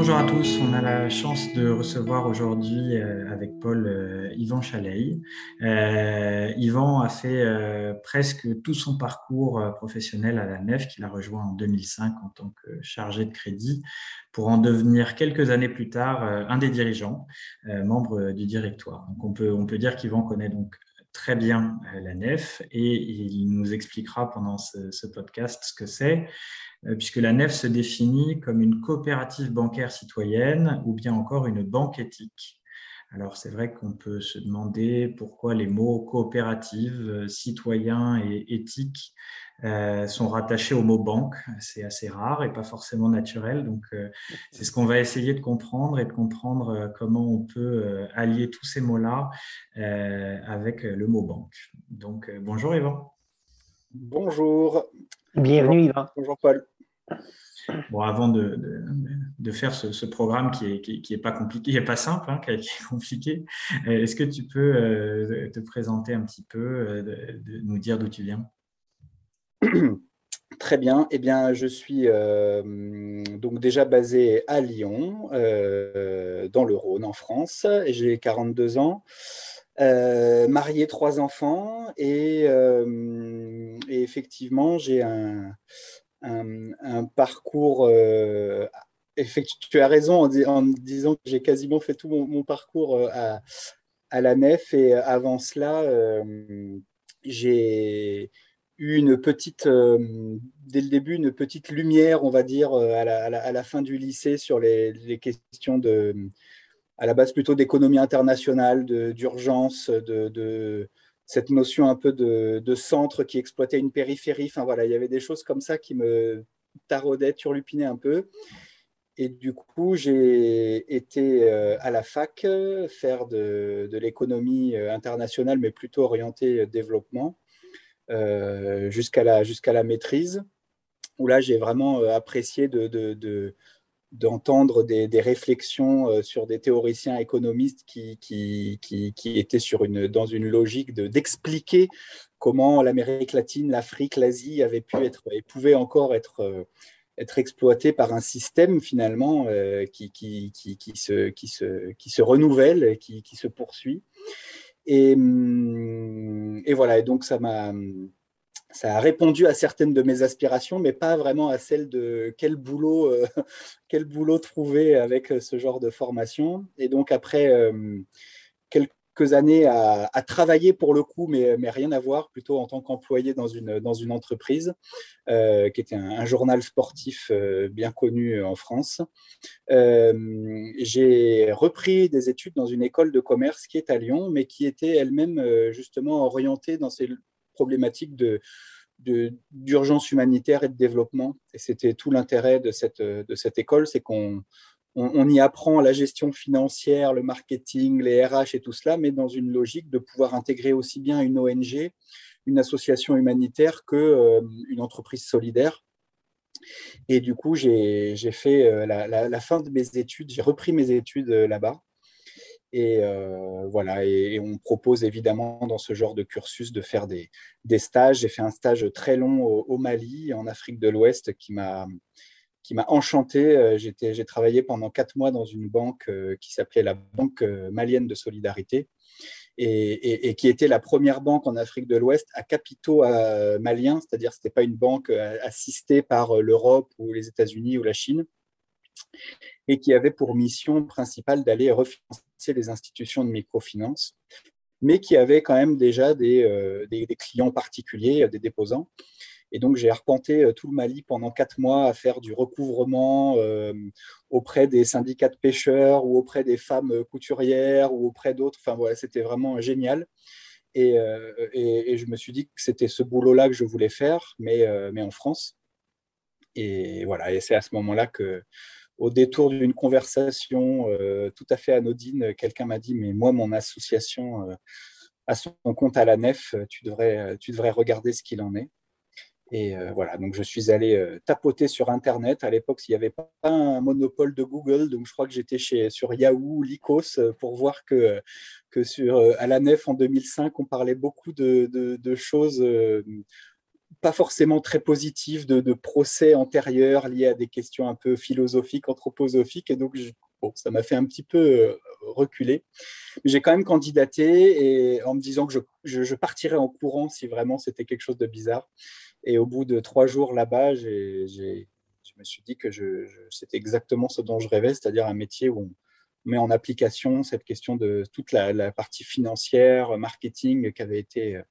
Bonjour à tous, on a la chance de recevoir aujourd'hui euh, avec Paul euh, Yvan Chaleil. Euh, Yvan a fait presque tout son parcours professionnel à la NEF qu'il a rejoint en 2005 en tant que chargé de crédit pour en devenir quelques années plus tard un des dirigeants, membre du directoire. Donc on peut, on peut dire qu'Yvan connaît donc très bien la NEF et il nous expliquera pendant ce podcast ce que c'est. Euh, puisque la NEF se définit comme une coopérative bancaire citoyenne ou bien encore une banque éthique. Alors c'est vrai qu'on peut se demander pourquoi les mots coopérative, euh, citoyen et éthique euh, sont rattachés au mot banque. C'est assez rare et pas forcément naturel. Donc c'est ce qu'on va essayer de comprendre et de comprendre comment on peut allier tous ces mots-là avec le mot banque. Donc bonjour Yvan. Bonjour. Bienvenue Yvan. Bonjour Paul. Bon, avant de, de, faire ce, programme qui n'est qui, est pas compliqué, qui n'est pas simple, hein, qui, est compliqué, euh, est-ce que tu peux euh, te présenter un petit peu, euh, de, nous dire d'où tu viens? Très bien. Eh bien, je suis donc déjà basé à Lyon, dans le Rhône, en France. J'ai 42 ans. Marié trois enfants et, et effectivement j'ai un, parcours. Euh, tu as raison en, disant que j'ai quasiment fait tout mon, parcours euh, à, la nef et avant cela, euh, j'ai eu une petite, dès le début, une petite lumière, on va dire, à la, fin du lycée sur les, questions de, à la base plutôt d'économie internationale, d'urgence, de, de, cette notion un peu de, centre qui exploitait une périphérie. Enfin voilà, il y avait des choses comme ça qui me taraudaient, turlupinaient un peu. Et du coup, j'ai été euh, à la fac faire de, l'économie euh, internationale, mais plutôt orientée développement, euh, jusqu'à la, jusqu'à la maîtrise, où là, j'ai vraiment apprécié de, de d'entendre des, réflexions euh, sur des théoriciens économistes qui, qui, qui, étaient sur une, dans une logique d'expliquer comment l'Amérique latine, l'Afrique, l'Asie avaient pu être et pouvaient encore être, euh, être exploitées par un système finalement euh, qui, qui, qui, qui, se, qui, se, qui se renouvelle, qui, qui se poursuit. Et, hum, et voilà, et donc ça m'a ça a répondu à certaines de mes aspirations, mais pas vraiment à celle de quel boulot, euh, quel boulot trouver avec euh, ce genre de formation. Et donc après euh, quelques années à, travailler pour le coup, mais, mais, rien à voir, plutôt en tant qu'employé dans une, dans une entreprise qui était un, journal sportif bien connu en France. J'ai repris des études dans une école de commerce qui est à Lyon, mais qui était elle-même justement orientée dans ces problématiques de, d'urgence humanitaire et de développement. Et c'était tout l'intérêt de cette, de cette école, c'est qu'on on, y apprend la gestion financière, le marketing, les RH et tout cela, mais dans une logique de pouvoir intégrer aussi bien une ONG, une association humanitaire que euh, une entreprise solidaire. Et du coup, j'ai fait euh, la, la, fin de mes études, j'ai repris mes études euh, là-bas. Et euh, voilà, et, on propose évidemment dans ce genre de cursus de faire des, stages. J'ai fait un stage très long au, Mali, en Afrique de l'Ouest, qui m'a qui m'a enchanté. Euh, j'ai travaillé pendant quatre mois dans une banque euh, qui s'appelait la Banque malienne de solidarité et, qui était la première banque en Afrique de l'Ouest à capitaux maliens, c'est-à-dire ce n'était pas une banque assistée par l'Europe ou les États-Unis ou la Chine et qui avait pour mission principale d'aller refinancer les institutions de microfinance. mais qui avait quand même déjà des, des, clients particuliers, des déposants. Et donc, j'ai arpenté tout le Mali pendant quatre mois à faire du recouvrement auprès des syndicats de pêcheurs ou auprès des femmes couturières ou auprès d'autres. Enfin, voilà, c'était vraiment génial. Et, et, et, je me suis dit que c'était ce boulot-là que je voulais faire, mais, mais en France. Et voilà, et c'est à ce moment-là que, au détour d'une conversation euh, tout à fait anodine, quelqu'un m'a dit Mais moi, mon association euh, a son compte à la nef, tu devrais, tu devrais regarder ce qu'il en est. Et euh, voilà, donc je suis allé tapoter sur Internet. À l'époque, il n'y avait pas un monopole de Google, donc je crois que j'étais chez, sur Yahoo, Lycos, pour voir que, que sur, à la nef en 2005, on parlait beaucoup de, de choses pas forcément très positif de, procès antérieurs liés à des questions un peu philosophiques, anthroposophiques. Et donc, bon, ça m'a fait un petit peu euh, reculer. J'ai quand même candidaté et en me disant que je, partirais en courant si vraiment c'était quelque chose de bizarre. Et au bout de trois jours là-bas, je me suis dit que c'était exactement ce dont je rêvais, c'est-à-dire un métier où on met en application cette question de toute la, la partie financière, marketing qui avait été euh,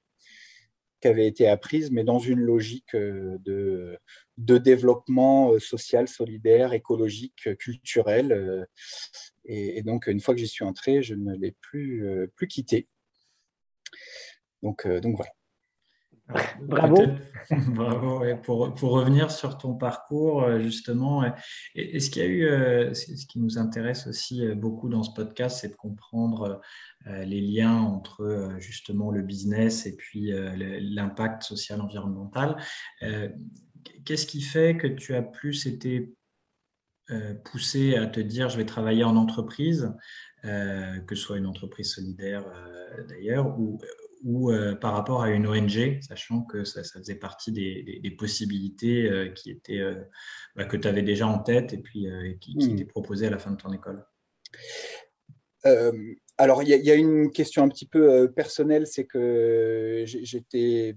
qui avait été apprise, mais dans une logique euh, de, développement euh, social, solidaire, écologique, culturel. Euh, et, donc, une fois que j'y suis entré, je ne l'ai plus, plus quitté. Donc, donc voilà. Bravo. Bravo. Pour, pour, revenir sur ton parcours, justement, est-ce qu'il y a eu, ce qui nous intéresse aussi beaucoup dans ce podcast, c'est de comprendre euh, les liens entre euh, justement le business et puis euh, l'impact social environnemental. Qu'est-ce qui fait que tu as plus été poussé à te dire je vais travailler en entreprise, que ce soit une entreprise solidaire d'ailleurs, ou, ou par rapport à une ONG, sachant que ça, faisait partie des, possibilités qui étaient, bah, que tu avais déjà en tête et puis qui, qui mmh. étaient proposées à la fin de ton école alors, il y, a une question un petit peu euh, personnelle, c'est que j'étais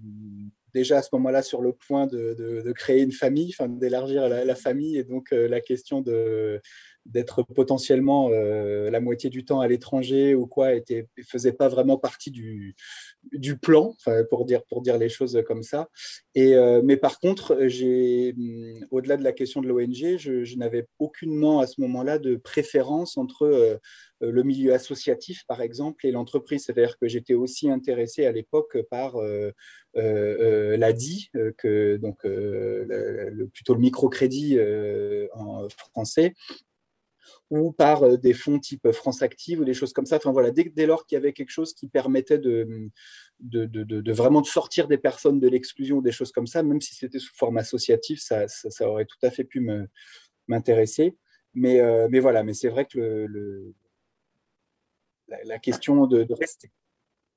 déjà à ce moment-là sur le point de, créer une famille, d'élargir la, famille, et donc euh, la question de d'être potentiellement euh, la moitié du temps à l'étranger ou quoi était faisait pas vraiment partie du, plan pour dire pour dire les choses comme ça et mais par contre j'ai au-delà de la question de l'ONG je, n'avais aucunement à ce moment-là de préférence entre euh, le milieu associatif, par exemple, et l'entreprise. C'est-à-dire que j'étais aussi intéressé à l'époque par euh, euh, l'ADI, que, donc, plutôt le microcrédit en français, ou par des fonds type France Active ou des choses comme ça. Enfin voilà, dès, dès lors qu'il y avait quelque chose qui permettait de, de, de, de, vraiment de sortir des personnes de l'exclusion ou des choses comme ça, même si c'était sous forme associative, ça, ça, aurait tout à fait pu m'intéresser. Mais, mais voilà, mais c'est vrai que le, la, question de, rester.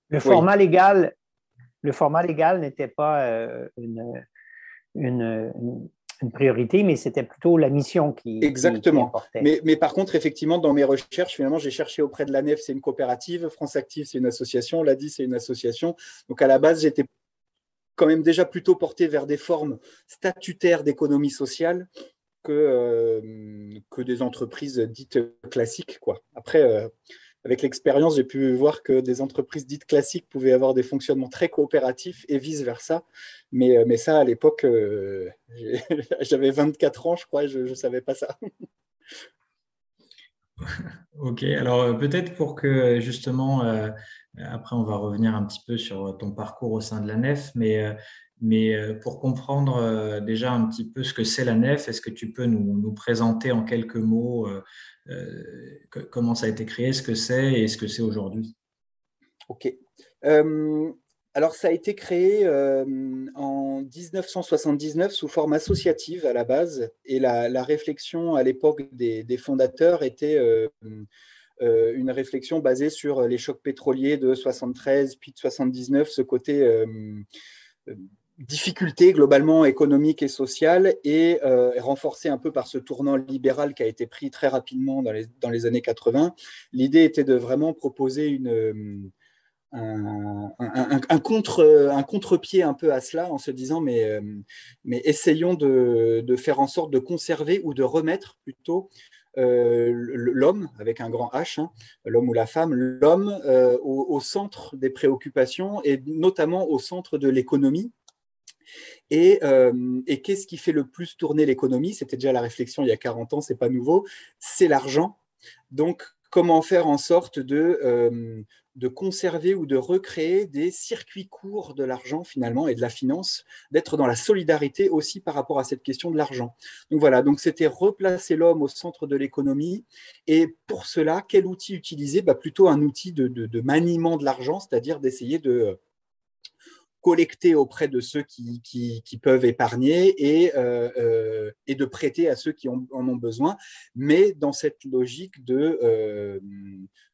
Le format légal, le format légal n'était pas euh, une, une, priorité, mais c'était plutôt la mission qui. Exactement. mais, mais, par contre, effectivement, dans mes recherches, finalement, j'ai cherché auprès de la NEF, c'est une coopérative, France Active, c'est une association, l'ADI, c'est une association. Donc à la base, j'étais quand même déjà plutôt porté vers des formes statutaires d'économie sociale que, euh, que des entreprises dites classiques. Quoi. Après, euh, avec l'expérience, j'ai pu voir que des entreprises dites classiques pouvaient avoir des fonctionnements très coopératifs et vice-versa. Mais, euh, mais ça, à l'époque, euh, j'avais 24 ans, je crois, je ne savais pas ça. ok, alors euh, peut-être pour que justement, après on va revenir un petit peu sur ton parcours au sein de la nef, mais mais pour comprendre déjà un petit peu ce que c'est la nef, est-ce que tu peux nous, nous, présenter en quelques mots euh, comment ça a été créé, ce que c'est et ce que c'est aujourd'hui? Ok. Euh, alors, ça a été créé euh, en 1979 sous forme associative à la base, et la, réflexion à l'époque des, fondateurs était une réflexion basée sur les chocs pétroliers de 73 puis de 79, ce côté difficultés globalement économiques et sociales et euh, renforcé un peu par ce tournant libéral qui a été pris très rapidement dans les, dans les années 80. L'idée était de vraiment proposer une, euh, un, contre, un contre-pied un peu à cela en se disant mais, euh, mais essayons de, de, faire en sorte de conserver ou de remettre plutôt l'homme, avec un grand H, hein, l'homme ou la femme, l'homme au, centre des préoccupations et notamment au centre de l'économie. Et, et qu'est-ce qui fait le plus tourner l'économie? C'était déjà la réflexion il y a 40 ans, c'est pas nouveau, c'est l'argent. Donc, comment faire en sorte de, de conserver ou de recréer des circuits courts de l'argent finalement et de la finance, d'être dans la solidarité aussi par rapport à cette question de l'argent? Donc voilà, donc c'était replacer l'homme au centre de l'économie et pour cela, quel outil utiliser? Bah, Plutôt un outil de, de maniement de l'argent, c'est-à-dire d'essayer de collecter auprès de ceux qui, peuvent épargner et, euh, euh, et, de prêter à ceux qui en ont besoin, mais dans cette logique de, euh,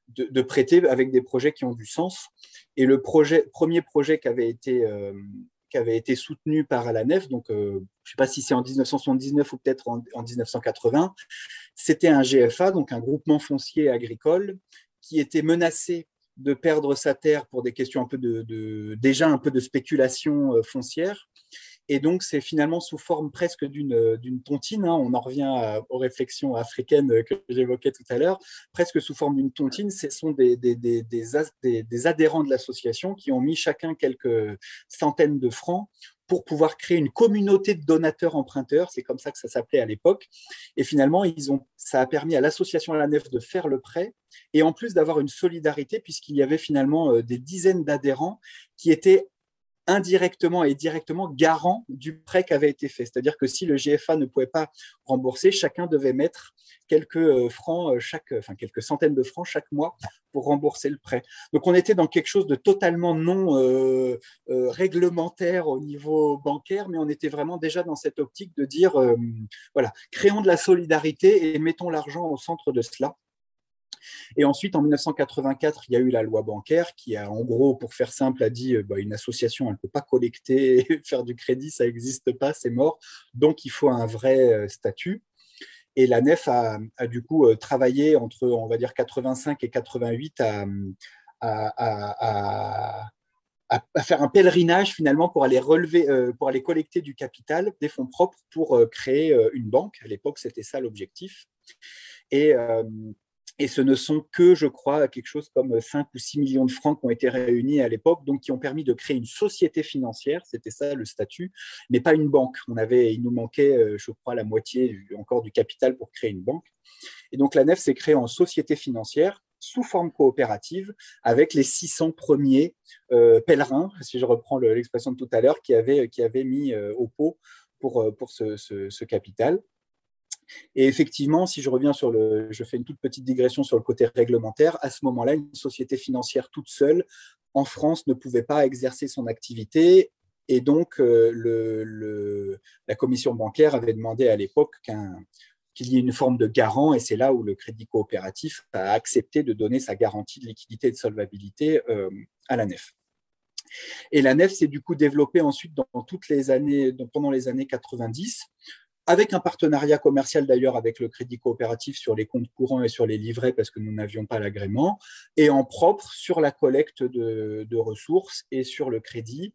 de, prêter avec des projets qui ont du sens. Et le premier projet qui avait été, qui avait été soutenu par la nef, donc je ne sais pas si c'est en 1979 ou peut-être en, en 1980, c'était un GFA, donc un groupement foncier agricole, qui était menacé de perdre sa terre pour des questions un peu de, déjà un peu de spéculation euh, foncière. Et donc, c'est finalement sous forme presque d'une euh, tontine. Hein. on en revient aux réflexions africaines que j'évoquais tout à l'heure. Presque sous forme d'une tontine, ce sont des, des, des adhérents de l'association qui ont mis chacun quelques centaines de francs pour pouvoir créer une communauté de donateurs emprunteurs. C'est comme ça que ça s'appelait à l'époque. Et finalement, ils ont, ça a permis à l'association à la nef de faire le prêt et en plus d'avoir une solidarité puisqu'il y avait finalement euh, des dizaines d'adhérents qui étaient indirectement et directement garant du prêt qui avait été fait. C'est-à-dire que si le GFA ne pouvait pas rembourser, chacun devait mettre quelques euh, francs, euh, chaque, enfin quelques centaines de francs chaque mois pour rembourser le prêt. Donc on était dans quelque chose de totalement non euh, réglementaire au niveau bancaire, mais on était vraiment déjà dans cette optique de dire, voilà, créons de la solidarité et mettons l'argent au centre de cela. Et ensuite, en 1984, il y a eu la loi bancaire qui a, en gros, pour faire simple, a dit bah, une association, elle ne peut pas collecter, faire du crédit, ça n'existe pas, c'est mort. Donc, il faut un vrai euh, statut. Et la NEF a, du coup euh, travaillé entre, on va dire, 85 et 88 à, faire un pèlerinage finalement pour aller relever, euh, pour aller collecter du capital, des fonds propres pour créer une banque. À l'époque, c'était ça l'objectif. Et, et ce ne sont que, je crois, quelque chose comme 5 ou 6 millions de francs qui ont été réunis à l'époque, donc qui ont permis de créer une société financière, c'était ça le statut, mais pas une banque. On avait, il nous manquait, euh, je crois, la moitié encore du capital pour créer une banque. Et donc la nef s'est créée en société financière sous forme coopérative avec les 600 premiers euh, pèlerins, si je reprends l'expression de tout à l'heure, qui avaient, mis euh, au pot pour, ce capital. Et effectivement, si je reviens sur le, je fais une toute petite digression sur le côté réglementaire, à ce moment-là, une société financière toute seule en France ne pouvait pas exercer son activité. Et donc, euh, la commission bancaire avait demandé à l'époque qu'il y ait une forme de garant, et c'est là où le crédit coopératif a accepté de donner sa garantie de liquidité et de solvabilité euh, à la nef. Et la nef s'est du coup développée ensuite dans toutes les années, pendant les années 90, avec un partenariat commercial d'ailleurs avec le Crédit Coopératif sur les comptes courants et sur les livrets parce que nous n'avions pas l'agrément, et en propre sur la collecte de, ressources et sur le crédit,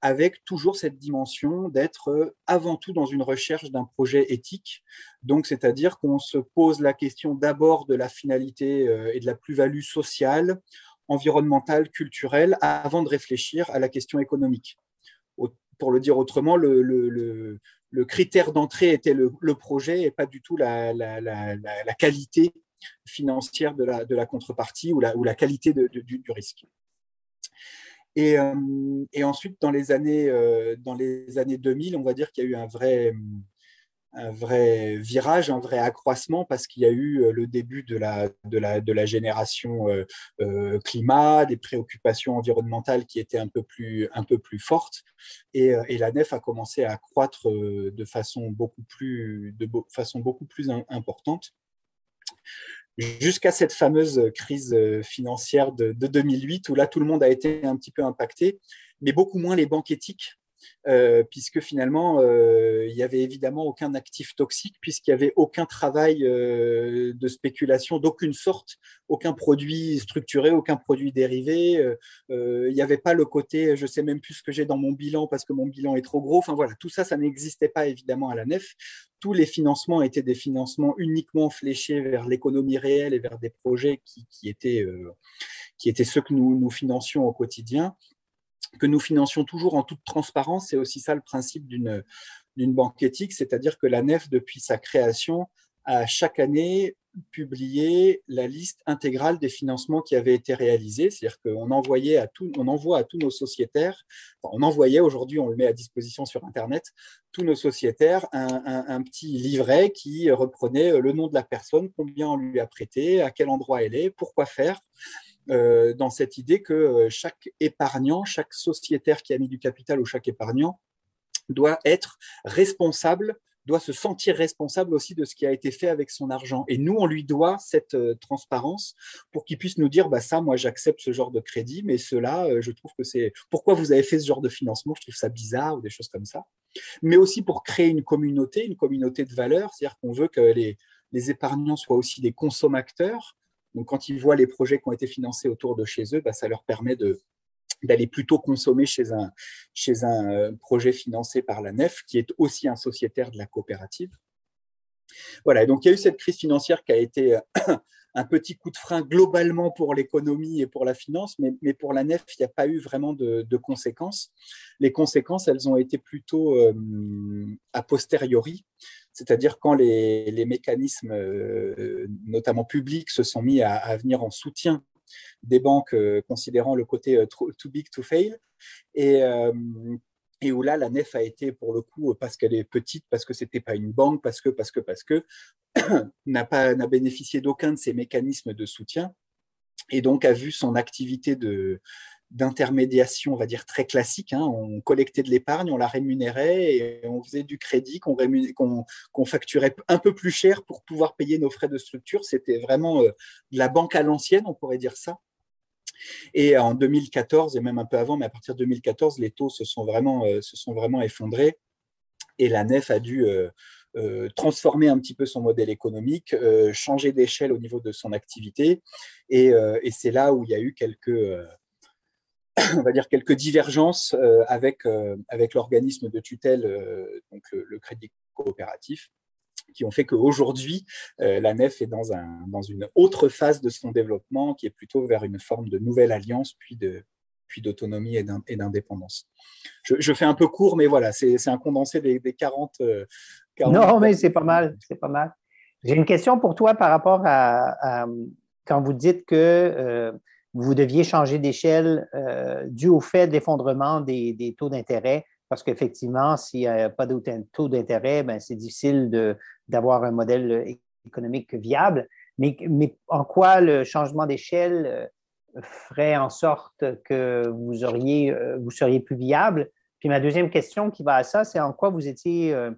avec toujours cette dimension d'être avant tout dans une recherche d'un projet éthique. Donc, c'est-à-dire qu'on se pose la question d'abord de la finalité euh, et de la plus-value sociale, environnementale, culturelle, avant de réfléchir à la question économique. Pour le dire autrement, le, critère d'entrée était le, projet et pas du tout la, qualité financière de la, contrepartie ou la, qualité du, risque. Euh, et, ensuite, dans les, années, euh, dans les années 2000, on va dire qu'il y a eu un vrai, un vrai virage, un vrai accroissement parce qu'il y a eu euh, le début de la, de la, de la génération euh, euh, climat, des préoccupations environnementales qui étaient un peu plus, un peu plus fortes. Et, la nef a commencé à croître de façon beaucoup plus, de façon beaucoup plus importante jusqu'à cette fameuse crise financière de, de, 2008 où là tout le monde a été un petit peu impacté, mais beaucoup moins les banques éthiques euh, puisque finalement, euh, il n'y avait évidemment aucun actif toxique, puisqu'il n'y avait aucun travail euh, de spéculation d'aucune sorte, aucun produit structuré, aucun produit dérivé. il n'y avait pas le côté, je ne sais même plus ce que j'ai dans mon bilan parce que mon bilan est trop gros. Enfin voilà, tout ça, ça n'existait pas évidemment à la nef. Tous les financements étaient des financements uniquement fléchés vers l'économie réelle et vers des projets qui, étaient ceux que nous, nous financions au quotidien que nous financions toujours en toute transparence. C'est aussi ça le principe d'une banque éthique, c'est-à-dire que la NEF, depuis sa création, a chaque année publié la liste intégrale des financements qui avaient été réalisés. C'est-à-dire qu'on envoyait à on envoie à tous nos sociétaires, on envoyait aujourd'hui, on le met à disposition sur Internet, tous nos sociétaires un, un, petit livret qui reprenait le nom de la personne, combien on lui a prêté, à quel endroit elle est, pourquoi faire. Euh, dans cette idée que euh, chaque épargnant, chaque sociétaire qui a mis du capital ou chaque épargnant doit être responsable, doit se sentir responsable aussi de ce qui a été fait avec son argent. Et nous, on lui doit cette euh, transparence pour qu'il puisse nous dire, bah ça, moi, j'accepte ce genre de crédit, mais cela, je trouve que c'est pourquoi vous avez fait ce genre de financement, je trouve ça bizarre ou des choses comme ça. Mais aussi pour créer une communauté, une communauté de valeurs, c'est-à-dire qu'on veut que les, les épargnants soient aussi des consommateurs, donc, quand ils voient les projets qui ont été financés autour de chez eux, bah, ça leur permet d'aller plutôt consommer chez un, chez un euh, projet financé par la NEF, qui est aussi un sociétaire de la coopérative. Voilà, donc il y a eu cette crise financière qui a été euh, un petit coup de frein globalement pour l'économie et pour la finance, mais, pour la nef, il n'y a pas eu vraiment de, conséquences. Les conséquences, elles ont été plutôt euh, a posteriori, c'est-à-dire quand les, mécanismes, euh, notamment publics, se sont mis à, venir en soutien des banques considérant le côté too big to fail. Et, et où là, la nef a été, pour le coup, parce qu'elle est petite, parce que ce n'était pas une banque, parce que, parce que, parce que, n'a n'a bénéficié d'aucun de ces mécanismes de soutien, et donc a vu son activité d'intermédiation, on va dire très classique. Hein. On collectait de l'épargne, on la rémunérait et on faisait du crédit qu'on facturait un peu plus cher pour pouvoir payer nos frais de structure. C'était vraiment euh, de la banque à l'ancienne, on pourrait dire ça. Et en 2014, et même un peu avant, mais à partir de 2014, les taux se sont vraiment, euh, se sont vraiment effondrés et la nef a dû euh, euh, transformer un petit peu son modèle économique, changer d'échelle au niveau de son activité. Et, c'est là où il y a eu quelques, on va dire quelques divergences avec, avec l'organisme de tutelle, donc le Crédit coopératif qui ont fait qu'aujourd'hui, euh, la nef est dans, un, dans une autre phase de son développement qui est plutôt vers une forme de nouvelle alliance, puis de puis d'autonomie et d'indépendance. Je, fais un peu court, mais voilà, c'est un condensé des, 40, euh, Non, mais c'est pas mal, c'est pas mal. J'ai une question pour toi par rapport à, quand vous dites que euh, vous deviez changer d'échelle dû au fait de l'effondrement des, des, taux d'intérêt parce qu'effectivement, s'il n'y a pas de taux d'intérêt, ben, c'est difficile d'avoir un modèle économique viable. Mais, en quoi le changement d'échelle euh, ferait en sorte que vous, auriez, euh, seriez plus viable? Puis ma deuxième question qui va à ça, c'est en quoi vous étiez, euh,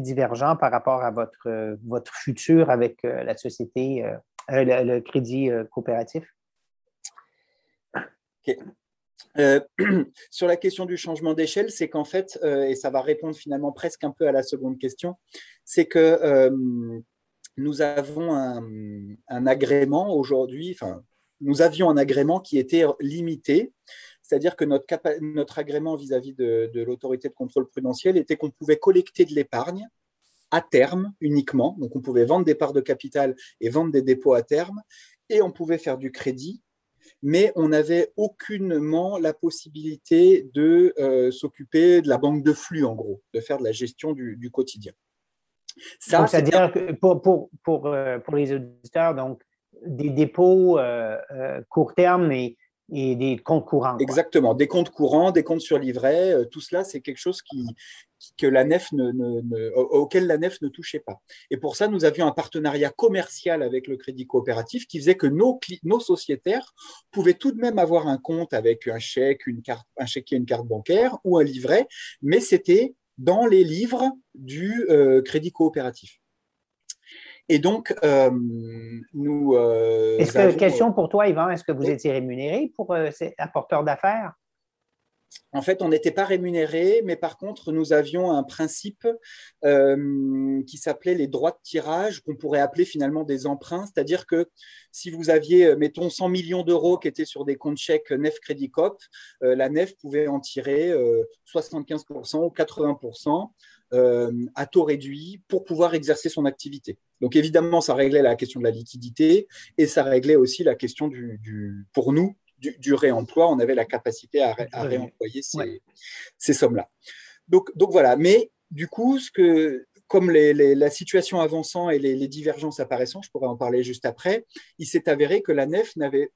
divergent par rapport à votre futur avec la société, le, crédit coopératif? Euh, sur la question du changement d'échelle, c'est qu'en fait, euh, et ça va répondre finalement presque un peu à la seconde question, c'est que euh, nous avons un, agrément aujourd'hui, nous avions un agrément qui était limité, c'est-à-dire que notre, agrément vis-à-vis de l'autorité de contrôle prudentiel était qu'on pouvait collecter de l'épargne à terme uniquement, donc on pouvait vendre des parts de capital et vendre des dépôts à terme, et on pouvait faire du crédit mais on n'avait aucunement la possibilité de euh, s'occuper de la banque de flux, en gros, de faire de la gestion du, quotidien. c'est-à-dire que pour, pour, pour, euh, pour, les auditeurs, donc, des dépôts euh, court terme et et des comptes courants. Exactement, des comptes courants, des comptes sur livret, tout cela, c'est quelque chose qui, que la nef ne, auquel la nef ne touchait pas. Et pour ça, nous avions un partenariat commercial avec le Crédit coopératif qui faisait que nos, nos sociétaires pouvaient tout de même avoir un compte avec un chèque, une carte, un chéquier, une carte bancaire ou un livret, mais c'était dans les livres du euh, Crédit coopératif. Et donc, euh, nous. Euh, est-ce que, question pour toi, Yvan, est-ce que vous étiez rémunéré pour ces apporteurs d'affaires? En fait, on n'était pas rémunéré, mais par contre, nous avions un principe euh, qui s'appelait les droits de tirage, qu'on pourrait appeler finalement des emprunts. C'est-à-dire que si vous aviez, euh, mettons, 100 millions d'euros qui étaient sur des comptes chèques NEF Crédit Cop, euh, la NEF pouvait en tirer 75% ou 80% à taux réduit pour pouvoir exercer son activité. Donc évidemment, ça réglait la question de la liquidité et ça réglait aussi la question du pour nous, du, réemploi, on avait la capacité à, réemployer ces, sommes-là. Donc, donc voilà, mais du coup, ce que, comme la situation avançant et les, divergences apparaissant, je pourrais en parler juste après, il s'est avéré que la nef n'avait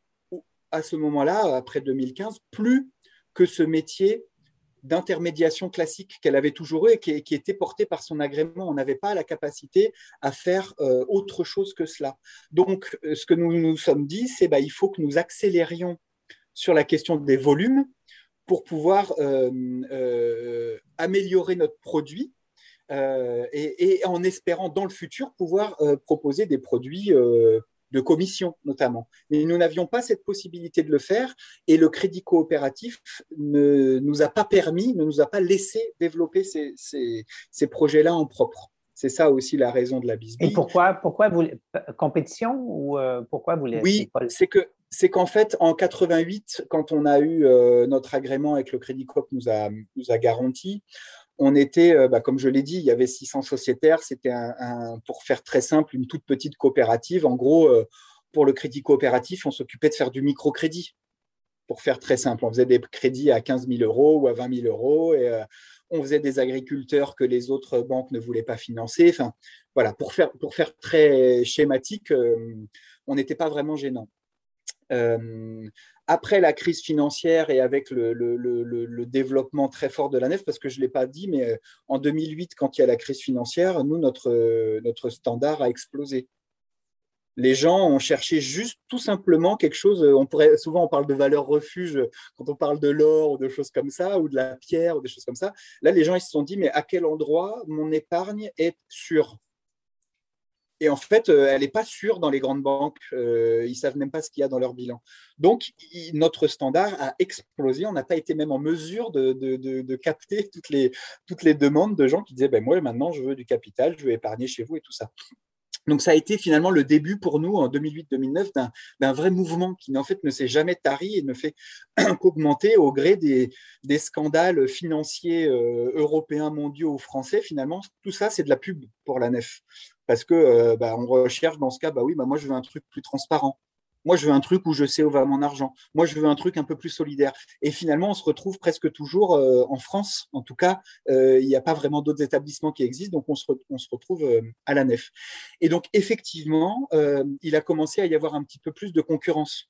à ce moment-là, après 2015, plus que ce métier d'intermédiation classique qu'elle avait toujours eu et qui, était porté par son agrément. On n'avait pas la capacité à faire euh, autre chose que cela. Donc, euh, ce que nous nous sommes dit, c'est bah, il faut que nous accélérions sur la question des volumes pour pouvoir euh, euh, améliorer notre produit euh, et, en espérant dans le futur pouvoir proposer des produits de commission notamment. Mais nous n'avions pas cette possibilité de le faire et le crédit coopératif ne nous a pas permis, ne nous a pas laissé développer ces, ces, projets-là en propre. C'est ça aussi la raison de la bisbille. Et pourquoi, pourquoi vous, compétition ou pourquoi vous Oui, c'est que c'est qu'en fait, en 88, quand on a eu euh, notre agrément avec le Crédit Coop nous a, nous a garanti, on était, euh, bah, comme je l'ai dit, il y avait 600 sociétaires. C'était, un, pour faire très simple, une toute petite coopérative. En gros, euh, pour le crédit coopératif, on s'occupait de faire du microcrédit. Pour faire très simple, on faisait des crédits à 15 000 euros ou à 20 000 euros. Et, on faisait des agriculteurs que les autres banques ne voulaient pas financer. Enfin, voilà, pour faire, pour faire très schématique, on n'était pas vraiment gênant. Euh, après la crise financière et avec le, développement très fort de la nef, parce que je ne l'ai pas dit, mais euh, en 2008, quand il y a la crise financière, nous, notre, notre standard a explosé. Les gens ont cherché juste tout simplement quelque chose. On pourrait souvent on parle de valeur refuge quand on parle de l'or ou de choses comme ça, ou de la pierre ou des choses comme ça. Là, les gens ils se sont dit mais à quel endroit mon épargne est sûre? Et en fait, euh, elle n'est pas sûre dans les grandes banques. Euh, ils ne savent même pas ce qu'il y a dans leur bilan. Donc, notre standard a explosé. On n'a pas été même en mesure de, capter toutes les, toutes les demandes de gens qui disaient ben, Moi, maintenant, je veux du capital, je veux épargner chez vous et tout ça. Donc ça a été finalement le début pour nous en 2008-2009 d'un vrai mouvement qui en fait ne s'est jamais tari et ne fait qu'augmenter au gré des, scandales financiers euh, européens, mondiaux ou français. Finalement, tout ça, c'est de la pub pour la nef. Parce que euh, bah, recherche dans ce cas, bah oui, bah moi je veux un truc plus transparent. Moi, je veux un truc où je sais où va mon argent. Moi, je veux un truc un peu plus solidaire. Et finalement, on se retrouve presque toujours euh, en France. En tout cas, euh, il n'y a pas vraiment d'autres établissements qui existent, donc on se, retrouve euh, à la nef. Et donc, effectivement, il a commencé à y avoir un petit peu plus de concurrence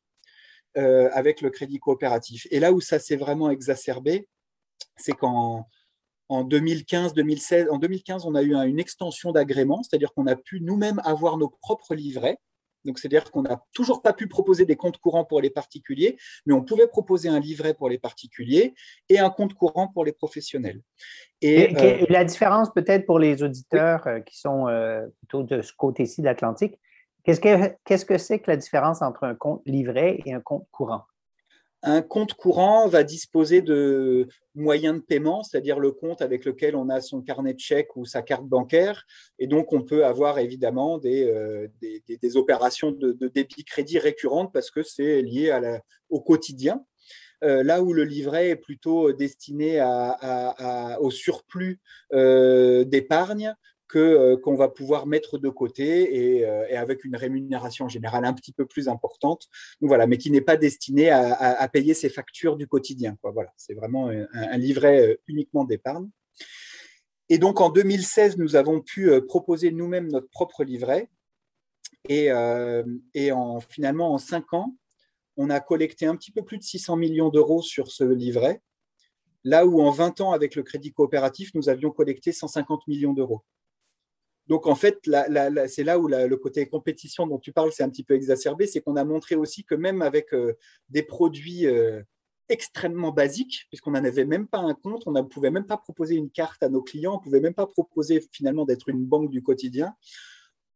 avec le crédit coopératif. Et là où ça s'est vraiment exacerbé, c'est qu'en en 2015-2016, en 2015, on a eu une extension d'agrément, c'est-à-dire qu'on a pu nous-mêmes avoir nos propres livrets donc, c'est-à-dire qu'on n'a toujours pas pu proposer des comptes courants pour les particuliers, mais on pouvait proposer un livret pour les particuliers et un compte courant pour les professionnels. Et, euh, la différence peut-être pour les auditeurs euh, qui sont euh, plutôt de ce côté-ci de l'Atlantique, qu'est-ce que c'est que la différence entre un compte livret et un compte courant? Un compte courant va disposer de moyens de paiement, c'est-à-dire le compte avec lequel on a son carnet de chèques ou sa carte bancaire. Et donc, on peut avoir évidemment des, euh, opérations de, débit-crédit récurrentes parce que c'est lié au quotidien. Euh, là où le livret est plutôt destiné au surplus euh, d'épargne, que euh, qu'on va pouvoir mettre de côté euh, et, avec une rémunération générale un petit peu plus importante. voilà, mais qui n'est pas destiné à, payer ses factures du quotidien. Voilà, c'est vraiment un, livret euh, uniquement d'épargne. Et donc en 2016, nous avons pu proposer nous-mêmes notre propre livret. Et, et en, finalement, en cinq ans, on a collecté un petit peu plus de 600 millions d'euros sur ce livret, là où en 20 ans, avec le crédit coopératif, nous avions collecté 150 millions d'euros. Donc, en fait, c'est là où le côté compétition dont tu parles, c'est un petit peu exacerbé, c'est qu'on a montré aussi que même avec euh, des produits euh, extrêmement basiques, puisqu'on n'en avait même pas un compte, on ne pouvait même pas proposer une carte à nos clients, on ne pouvait même pas proposer finalement d'être une banque du quotidien,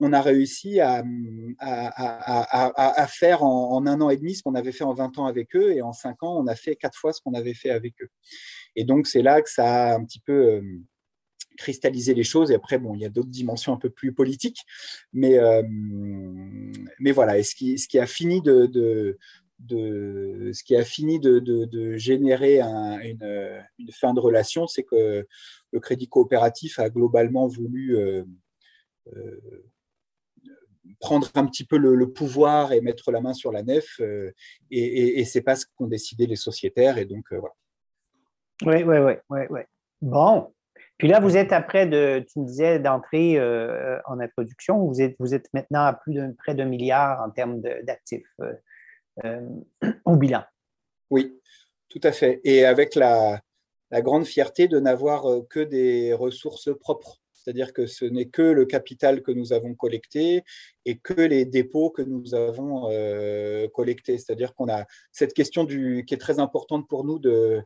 on a réussi à, faire en, un an et demi ce qu'on avait fait en 20 ans avec eux, et en cinq ans, on a fait quatre fois ce qu'on avait fait avec eux. Et donc, c'est là que ça a un petit peu cristallisé les choses. Et après, bon, il y a d'autres dimensions un peu plus politiques, mais, mais voilà. Et ce qui, ce qui a fini de, de, ce qui a fini de, de, générer une, une, fin de relation, c'est que le crédit coopératif a globalement voulu euh, prendre un petit peu le, pouvoir et mettre la main sur la nef. Euh, et, et, c'est pas ce qu'ont décidé les sociétaires. Et donc, euh, voilà. Oui, oui, oui, oui, oui. Bon. Puis là, vous êtes après de, tu me disais, d'entrée en introduction, vous êtes, maintenant à plus de près d'un milliard en termes d'actifs au bilan. Oui, tout à fait. Et avec la, grande fierté de n'avoir que des ressources propres. C'est-à-dire que ce n'est que le capital que nous avons collecté et que les dépôts que nous avons euh, collectés. C'est-à-dire qu'on a cette question qui est très importante pour nous de,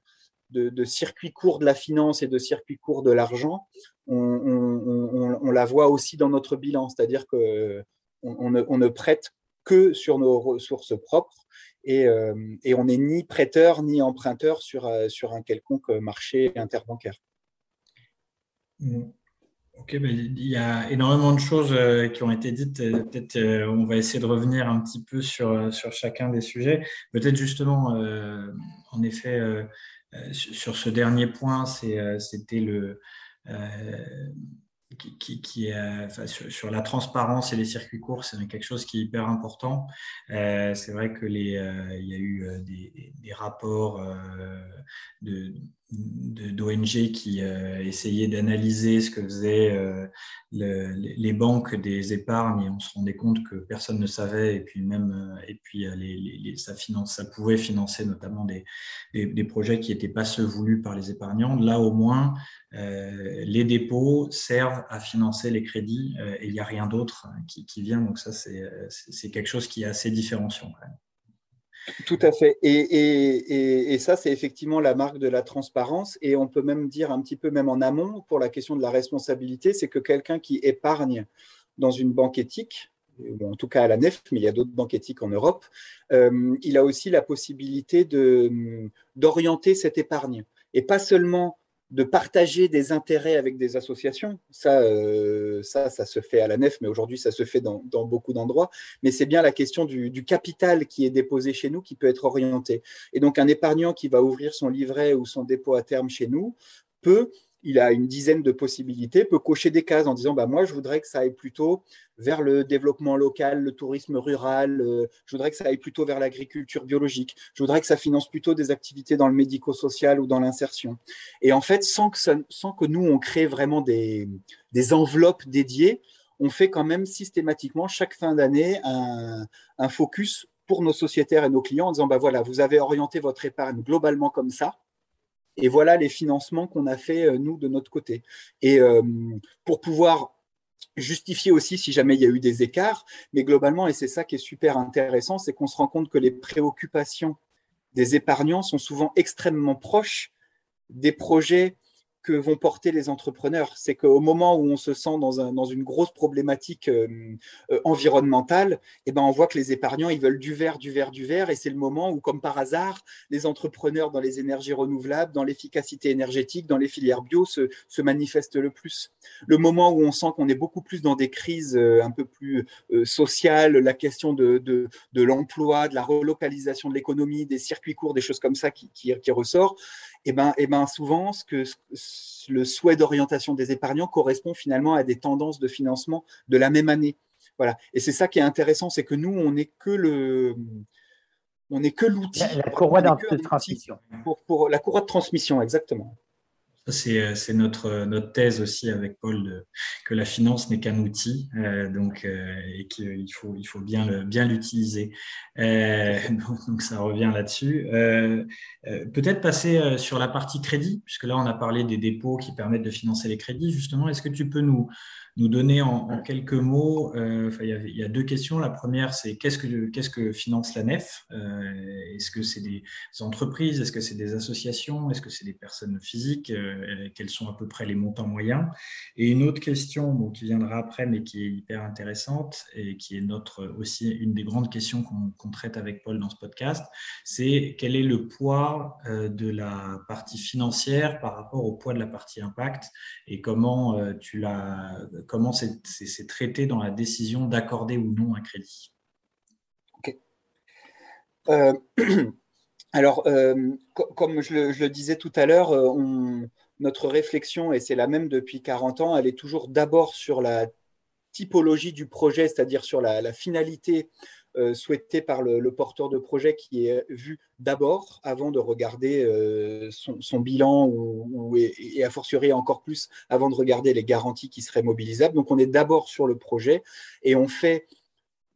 de, circuit court de la finance et de circuit court de l'argent. On, la voit aussi dans notre bilan, c'est-à-dire qu'on on ne, prête que sur nos ressources propres et, euh, on n'est ni prêteur ni emprunteur sur, euh, sur un quelconque marché interbancaire. Mmh. Ok, ben, il y a énormément de choses euh, qui ont été dites. Peut-être euh, on va essayer de revenir un petit peu sur, euh, sur chacun des sujets. Peut-être justement, en effet, sur ce dernier point, c'était le qui, sur, la transparence et les circuits courts, c'est quelque chose qui est hyper important. c'est vrai que y a eu des, des rapports de d'ONG qui euh, essayaient d'analyser ce que faisaient euh, les banques des épargnes et on se rendait compte que personne ne savait et puis même euh, et puis ça, pouvait financer notamment des, projets qui n'étaient pas ceux voulus par les épargnants. Là au moins, les dépôts servent à financer les crédits et il n'y a rien d'autre qui, qui, vient. Donc ça, c'est quelque chose qui est assez différenciant. Quand même. Tout à fait. Et, ça, c'est effectivement la marque de la transparence. Et on peut même dire un petit peu même en amont pour la question de la responsabilité, c'est que quelqu'un qui épargne dans une banque éthique, en tout cas à la NEF, mais il y a d'autres banques éthiques en Europe, euh, il a aussi la possibilité d'orienter cette épargne. Et pas seulement de partager des intérêts avec des associations. Ça, euh, ça, ça se fait à la nef, mais aujourd'hui, ça se fait dans, beaucoup d'endroits. Mais c'est bien la question du, du, capital qui est déposé chez nous qui peut être orienté. Et donc, un épargnant qui va ouvrir son livret ou son dépôt à terme chez nous peut il a une dizaine de possibilités, peut cocher des cases en disant bah, Moi, je voudrais que ça aille plutôt vers le développement local, le tourisme rural, euh, je voudrais que ça aille plutôt vers l'agriculture biologique, je voudrais que ça finance plutôt des activités dans le médico-social ou dans l'insertion. Et en fait, sans que, sans que nous, on crée vraiment des, des enveloppes dédiées, on fait quand même systématiquement chaque fin d'année un, un focus pour nos sociétaires et nos clients en disant bah voilà, vous avez orienté votre épargne globalement comme ça et voilà les financements qu'on a fait, euh, nous, de notre côté. Et euh, pour pouvoir justifier aussi si jamais il y a eu des écarts, mais globalement, et c'est ça qui est super intéressant, c'est qu'on se rend compte que les préoccupations des épargnants sont souvent extrêmement proches des projets que vont porter les entrepreneurs. C'est qu'au moment où on se sent dans, un, dans une grosse problématique euh, euh, environnementale, eh ben on voit que les épargnants, ils veulent du vert, du vert, du vert, et c'est le moment où, comme par hasard, les entrepreneurs dans les énergies renouvelables, dans l'efficacité énergétique, dans les filières bio se, manifestent le plus. Le moment où on sent qu'on est beaucoup plus dans des crises euh, un peu plus sociales, la question de, l'emploi, de la relocalisation de l'économie, des circuits courts, des choses comme ça qui ressort, et eh ben, et eh ben souvent, ce que le souhait d'orientation des épargnants correspond finalement à des tendances de financement de la même année. Voilà. Et c'est ça qui est intéressant, c'est que nous, on n'est que le, on n'est que l'outil. La, courroie de transmission. Pour, pour, la courroie de transmission, exactement. Euh, c'est notre, thèse aussi avec Paul, que la finance n'est qu'un outil euh, donc, euh, et qu'il faut, il faut bien l'utiliser. donc, ça revient là-dessus. Peut-être passer sur la partie crédit, puisque là, on a parlé des dépôts qui permettent de financer les crédits. Justement, est-ce que tu peux nous, nous donner en, quelques mots, euh, il, y a, deux questions. La première, c'est qu'est-ce que, qu'est-ce que finance la NEF? Euh, Est-ce que c'est des entreprises? Est-ce que c'est des associations? Est-ce que c'est des personnes physiques? Euh, Quels sont à peu près les montants moyens? Et une autre question qui viendra après, mais qui est hyper intéressante et qui est notre aussi une des grandes questions qu'on, traite avec Paul dans ce podcast, c'est quel est le poids de la partie financière par rapport au poids de la partie impact et comment tu l'as comment c'est traité dans la décision d'accorder ou non un crédit. Euh, Alors, euh, comme je le, disais tout à l'heure, euh, notre réflexion, et c'est la même depuis 40 ans, elle est toujours d'abord sur la typologie du projet, c'est-à-dire sur la finalité euh, souhaité par le, porteur de projet qui est vu d'abord avant de regarder euh, son, bilan ou, et, a fortiori encore plus avant de regarder les garanties qui seraient mobilisables. Donc on est d'abord sur le projet et on fait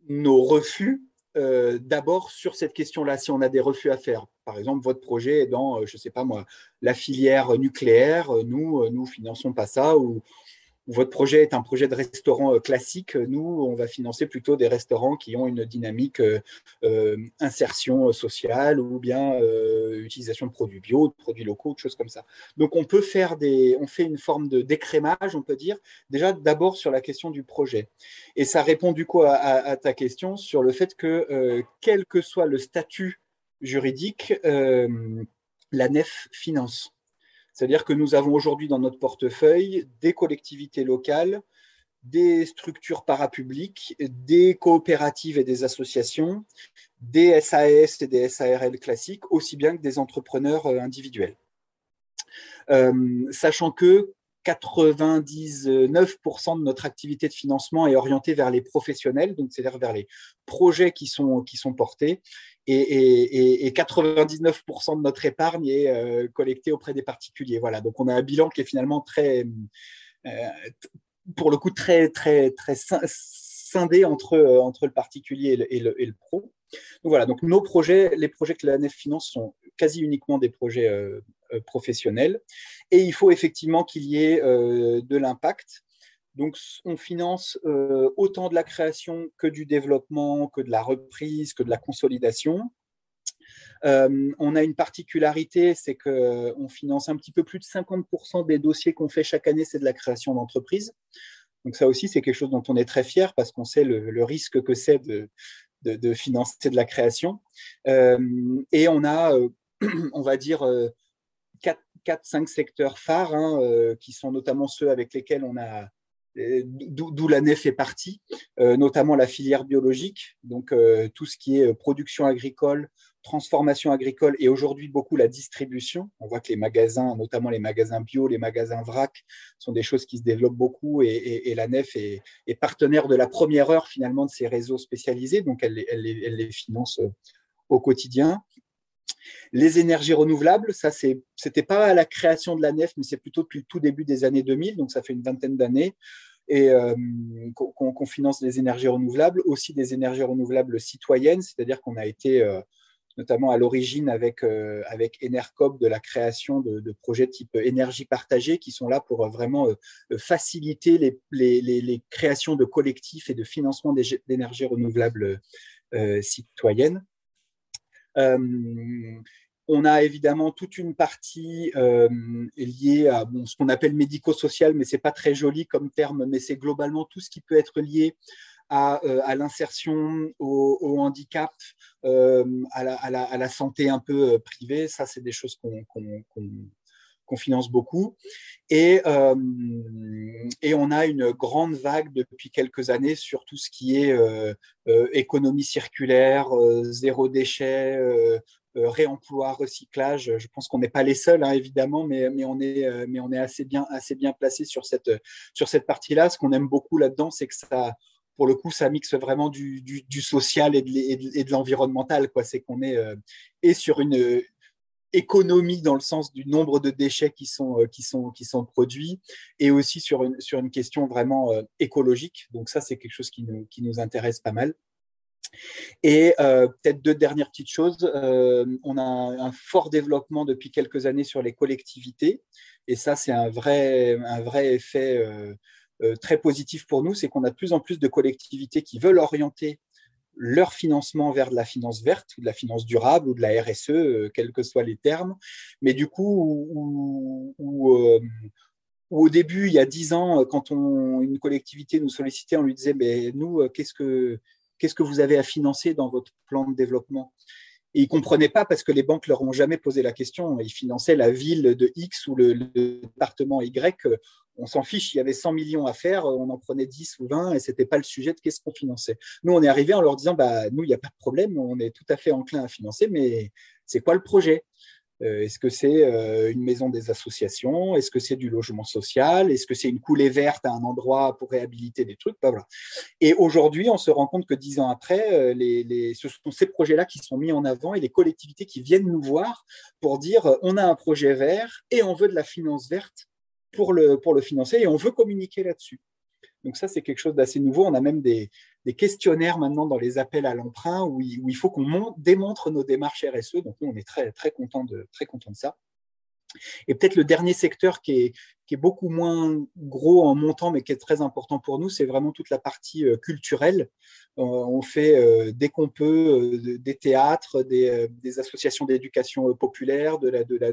nos refus euh, d'abord sur cette question-là, si on a des refus à faire. Par exemple, votre projet est dans, je ne sais pas moi, la filière nucléaire, nous, nous finançons pas ça, votre projet est un projet de restaurant euh, classique, nous, on va financer plutôt des restaurants qui ont une dynamique euh, euh, insertion sociale ou bien utilisation de produits bio, de produits locaux, de choses comme ça. Donc, on peut faire des, on fait une forme de décrémage, on peut dire, déjà d'abord sur la question du projet. Et ça répond du coup à, ta question sur le fait que, quel que soit le statut juridique, la NEF finance. C'est-à-dire que nous avons aujourd'hui dans notre portefeuille des collectivités locales, des structures parapubliques, des coopératives et des associations, des SAS et des SARL classiques, aussi bien que des entrepreneurs euh, individuels. Euh, sachant que 99% de notre activité de financement est orientée vers les professionnels, donc c'est-à-dire vers les projets qui sont, qui sont portés, et, 99% de notre épargne est euh, collectée auprès des particuliers. Voilà, donc on a un bilan qui est finalement très, euh, pour le coup, très, très, très scindé entre, euh, entre le particulier et le, et le, pro. Donc voilà, donc nos projets, les projets que la NEF finance sont quasi uniquement des projets professionnels. Et il faut effectivement qu'il y ait de l'impact. Donc, on finance euh, autant de la création que du développement, que de la reprise, que de la consolidation. Euh, on a une particularité, c'est qu'on finance un petit peu plus de 50% des dossiers qu'on fait chaque année, c'est de la création d'entreprise. Donc ça aussi, c'est quelque chose dont on est très fier parce qu'on sait le, risque que c'est de, financer de la création. Euh, et on a, on va dire, 4-5 secteurs phares, hein, qui sont notamment ceux avec lesquels on a d'où la nef est partie, euh, notamment la filière biologique, donc euh, tout ce qui est euh, production agricole, transformation agricole et aujourd'hui beaucoup la distribution. On voit que les magasins, notamment les magasins bio, les magasins vrac, sont des choses qui se développent beaucoup et, la nef est, partenaire de la première heure finalement de ces réseaux spécialisés, donc elle les finance au quotidien. Les énergies renouvelables, ça, c'était pas à la création de la nef, mais c'est plutôt depuis le tout début des années 2000, donc ça fait une vingtaine d'années, et euh, qu'on finance les énergies renouvelables, aussi des énergies renouvelables citoyennes, c'est-à-dire qu'on a été euh, notamment à l'origine avec, euh, avec Enercop de la création de, projets type énergie partagée qui sont là pour vraiment faciliter les, créations de collectifs et de financement d'énergie renouvelables citoyennes. Euh, on a évidemment toute une partie euh, liée à ce qu'on appelle médico-social, mais ce n'est pas très joli comme terme, mais c'est globalement tout ce qui peut être lié à, euh, l'insertion, au, handicap, à la, santé un peu privée. Ça, c'est des choses qu'on qu'on finance beaucoup. Et, euh, et on a une grande vague depuis quelques années sur tout ce qui est euh, euh, économie circulaire, zéro déchet, réemploi, recyclage. Je pense qu'on n'est pas les seuls, hein, évidemment, mais, mais, on est, mais on est assez bien, assez bien placé sur cette, sur cette partie-là. Ce qu'on aime beaucoup là-dedans, c'est que ça, pour le coup, ça mixe vraiment du, du, social et de, l'environnemental. C'est qu'on est et sur une, économie dans le sens du nombre de déchets qui sont, euh, qui sont, qui sont produits et aussi sur une, sur une question vraiment euh, écologique. Donc ça, c'est quelque chose qui nous, qui nous intéresse pas mal. Et euh, peut-être deux dernières petites choses. on a un fort développement depuis quelques années sur les collectivités. Et ça, c'est un vrai, un vrai effet très positif pour nous, c'est qu'on a de plus en plus de collectivités qui veulent orienter leur financement vers de la finance verte, de la finance durable, ou de la RSE, quels que soient les termes. Mais du coup, où, au début, il y a dix ans, quand on, une collectivité nous sollicitait, on lui disait, mais nous, qu'est-ce que, qu'est-ce que vous avez à financer dans votre plan de développement? Ils ne comprenaient pas parce que les banques leur ont jamais posé la question. Ils finançaient la ville de X ou le, département Y. On s'en fiche, il y avait 100 millions à faire, on en prenait 10 ou 20 et ce n'était pas le sujet de qu'est-ce qu'on finançait. Nous, on est arrivé en leur disant, bah, nous, il n'y a pas de problème, on est tout à fait enclin à financer, mais c'est quoi le projet? Est-ce que c'est euh, une maison des associations? Est-ce que c'est du logement social? Est-ce que c'est une coulée verte à un endroit pour réhabiliter des trucs? Bah, Et aujourd'hui, on se rend compte que dix ans après, euh, ce sont ces projets-là qui sont mis en avant et les collectivités qui viennent nous voir pour dire on a un projet vert et on veut de la finance verte pour le financer et on veut communiquer là-dessus. Donc ça, c'est quelque chose d'assez nouveau. On a même des, questionnaires maintenant dans les appels à l'emprunt où, il faut qu'on démontre nos démarches RSE. Donc nous, on est très, très content de, très content de ça. Et peut-être le dernier secteur qui est, qui est, beaucoup moins gros en montant, mais qui est très important pour nous, c'est vraiment toute la partie euh, culturelle. Euh, on fait, euh, dès qu'on peut, des théâtres, des, associations d'éducation populaire, de la, de la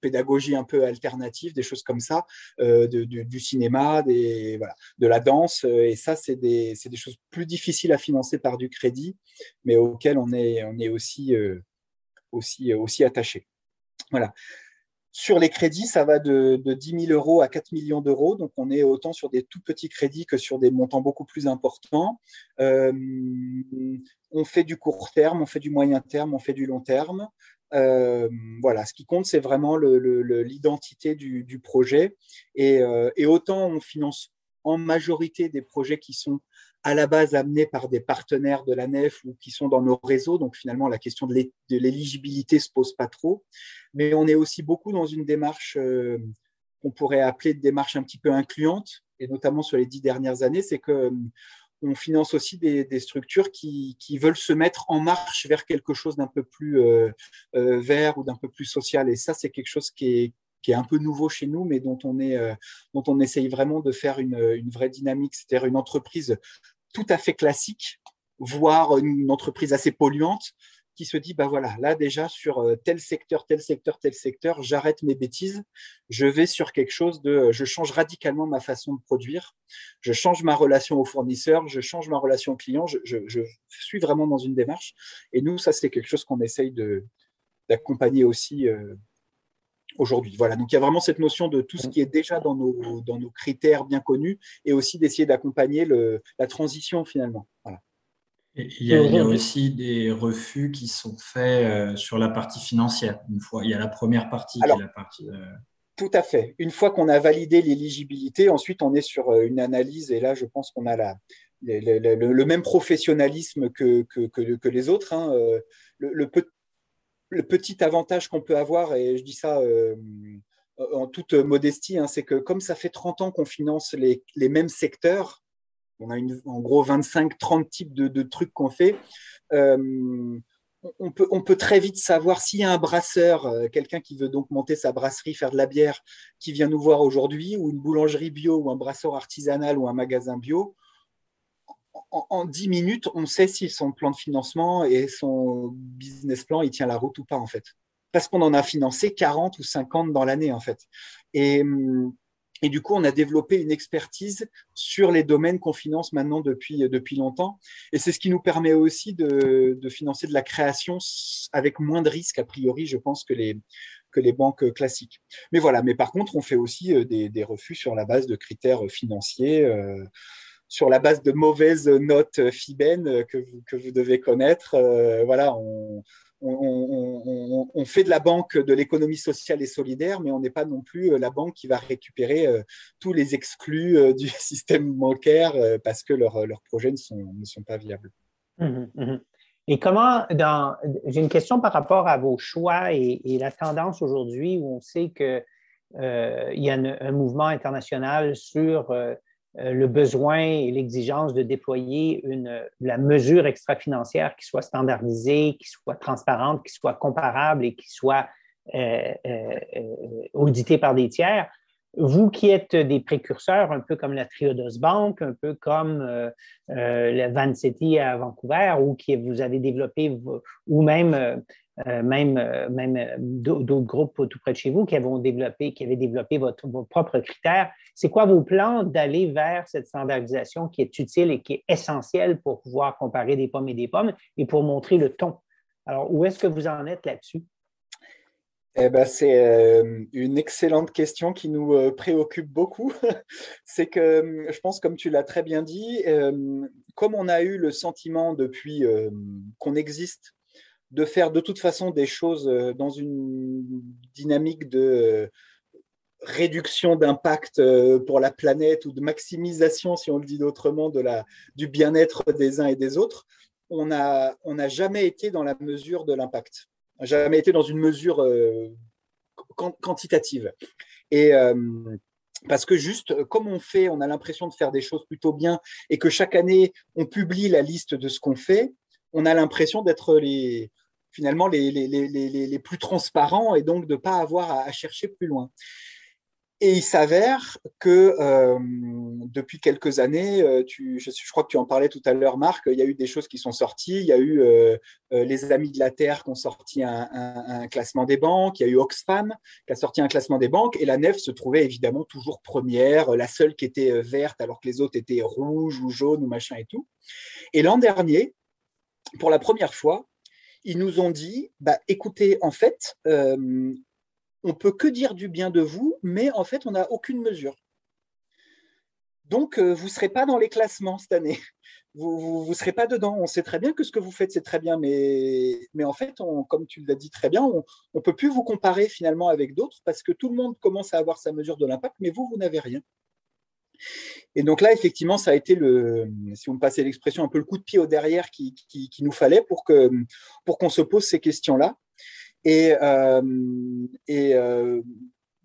pédagogie un peu alternative, des choses comme ça, euh, du, cinéma, de la danse. Euh, et ça, c'est des, choses plus difficiles à financer par du crédit, mais auxquelles on est, euh, aussi, attaché. Sur les crédits, ça va de 10 000 euros à 4 millions d'euros. Donc, on est autant sur des tout petits crédits que sur des montants beaucoup plus importants. on fait du court terme, on fait du moyen terme, on fait du long terme. Voilà, ce qui compte, c'est vraiment l'identité du, projet. Euh, et, autant on finance en majorité des projets qui sont à la base amenés par des partenaires de la nef ou qui sont dans nos réseaux. Donc finalement, la question de l'éligibilité se pose pas trop. Mais on est aussi beaucoup dans une démarche qu'on pourrait appeler de démarche un petit peu incluante, et notamment sur les dix dernières années, c'est que on finance aussi des, structures qui, veulent se mettre en marche vers quelque chose d'un peu plus euh, euh, vert ou d'un peu plus social. Et ça, c'est quelque chose qui est, un peu nouveau chez nous, mais dont on, euh, essaye vraiment de faire une, une vraie dynamique, c'est-à-dire une entreprise tout à fait classique, voire une entreprise assez polluante, qui se dit, bah voilà, là déjà sur euh, tel secteur, tel secteur, tel secteur, j'arrête mes bêtises, je vais sur quelque chose de, euh, je change radicalement ma façon de produire, je change ma relation au fournisseur, je change ma relation au client, je, suis vraiment dans une démarche. Et nous, ça, c'est quelque chose qu'on essaye d'accompagner aussi euh, aujourd'hui. Voilà, donc il y a vraiment cette notion de tout ce qui est déjà dans nos, critères bien connus et aussi d'essayer d'accompagner la transition finalement. Il y, a, aussi des refus qui sont faits euh, sur la partie financière. Une fois, il y a la première partie qui est la partie. Euh, tout à fait. Une fois qu'on a validé l'éligibilité, ensuite on est sur euh, une analyse et là je pense qu'on a la, le, même professionnalisme que, que, que, les autres. Hein. Le, le, petit avantage qu'on peut avoir, et je dis ça en toute modestie, hein, c'est que comme ça fait 30 ans qu'on finance les, les mêmes secteurs, on a en gros 25-30 types de, trucs qu'on fait. Euh, on, peut, on peut très vite savoir s'il y a un brasseur, euh, quelqu'un qui veut donc monter sa brasserie, faire de la bière, qui vient nous voir aujourd'hui, ou une boulangerie bio, ou un brasseur artisanal, ou un magasin bio. En, en 10 minutes, on sait si son plan de financement et son business plan, il tient la route ou pas, en fait. Parce qu'on en a financé 40 ou 50 dans l'année, en fait. Et hum, et du coup, on a développé une expertise sur les domaines qu'on finance maintenant depuis, depuis longtemps. Et c'est ce qui nous permet aussi de, de, financer de la création avec moins de risques, a priori, je pense, que les, que les banques classiques. Mais voilà, mais par contre, on fait aussi euh, des, des refus sur la base de critères financiers. Euh, sur la base de mauvaises notes FIBEN que vous, que vous devez connaître. Euh, voilà, on, fait de la banque de l'économie sociale et solidaire, mais on n'est pas non plus euh, la banque qui va récupérer euh, tous les exclus euh, du système bancaire parce que leurs projets ne sont, ne sont, pas viables. Mmh mmh et comment, dans, j'ai une question par rapport à vos choix et, la tendance aujourd'hui où on sait qu'il y a un, mouvement international sur le besoin et l'exigence de déployer une, la mesure extra-financière qui soit standardisée, qui soit transparente, qui soit comparable et qui soit euh, euh, auditée par des tiers. Vous qui êtes des précurseurs, un peu comme la Triodos Bank, un peu comme euh, euh la Van City à Vancouver, ou qui vous avez développé, ou même, euh, même, euh, même d'autres groupes tout près de chez vous qui, avaient développé, qui avaient développé vos propres critères, c'est quoi vos plans d'aller vers cette standardisation qui est utile et qui est essentielle pour pouvoir comparer des pommes et des pommes et pour montrer le ton? Alors, où est-ce que vous en êtes là-dessus? Eh ben, c'est euh, une excellente question qui nous euh, préoccupe beaucoup. c'est que, euh, je pense, comme tu l'as très bien dit, comme on a eu le sentiment depuis qu'on existe de faire de toute façon des choses dans une dynamique de réduction d'impact pour la planète ou de maximisation, si on le dit la, du bien-être des uns et des autres, on n'a jamais été dans la mesure de l'impact jamais été dans une mesure euh, quantitative. Et euh, parce que juste comme on fait, on a l'impression de faire des choses plutôt bien et que chaque année on publie la liste de ce qu'on fait, on a l'impression d'être les finalement les, les, les, les, plus transparents et donc de ne pas avoir à chercher plus loin. Et il s'avère que euh, depuis quelques années, euh, tu, je, crois que tu en parlais tout à l'heure, Marc, il y a eu des choses qui sont sorties. Il y a eu euh, les Amis de la Terre qui ont sorti un, un, classement des banques. Il y a eu Oxfam qui a sorti un classement des banques. Et la nef se trouvait évidemment toujours première, la seule qui était verte alors que les autres étaient rouges ou jaunes ou machin et tout. Et l'an dernier, pour la première fois, ils nous ont dit, bah, écoutez, en fait, on peut que dire du bien de vous, mais en fait, on n'a aucune mesure. Donc, euh, vous ne serez pas dans les classements cette année. Vous ne serez pas dedans. On sait très bien que ce que vous faites, c'est très bien, mais, mais en fait, comme tu l'as dit très bien, on ne peut plus vous comparer finalement avec d'autres parce que tout le monde commence à avoir sa mesure de l'impact, mais vous, vous n'avez rien. Et donc là, effectivement, ça a été le, si vous me passez l'expression, un peu le coup de pied au derrière qui, nous fallait pour pour qu'on se pose ces questions-là. Et, euh, euh,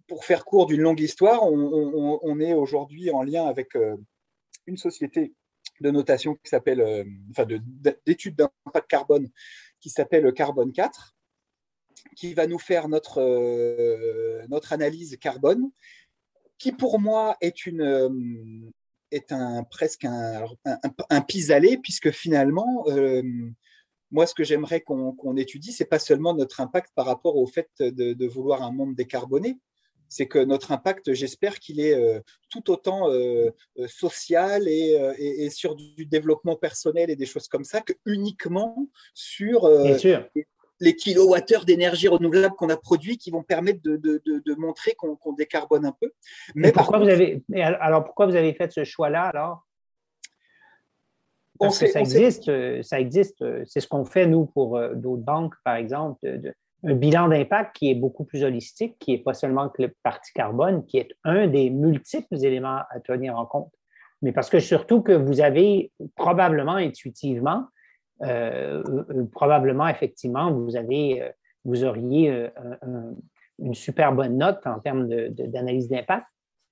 pour faire court d'une longue histoire, on, est aujourd'hui en lien avec euh, une société de notation qui s'appelle, enfin d'études d'impact carbone qui s'appelle Carbone 4, qui va nous faire notre, notre analyse carbone, qui pour moi est une est un presque un, un, pis-aller puisque finalement moi, ce que j'aimerais qu'on étudie, ce n'est pas seulement notre impact par rapport au fait de, vouloir un monde décarboné, c'est que notre impact, j'espère qu'il est euh, tout autant euh, euh, social et, sur du développement personnel et des choses comme ça que uniquement sur les kilowattheures d'énergie renouvelable qu'on a produits qui vont permettre de, montrer qu'on décarbone un peu. Mais, pourquoi vous avez, alors pourquoi vous avez fait ce choix-là alors? Parce que ça existe, euh, ça existe. Euh, c'est ce qu'on fait, nous, pour euh, d'autres banques, par exemple, un bilan d'impact qui est beaucoup plus holistique, qui n'est pas seulement que le parti carbone, qui est un des multiples éléments à tenir en compte. Mais parce que surtout que vous avez probablement intuitivement, probablement effectivement, vous avez, vous auriez une super bonne note en termes d'analyse d'impact,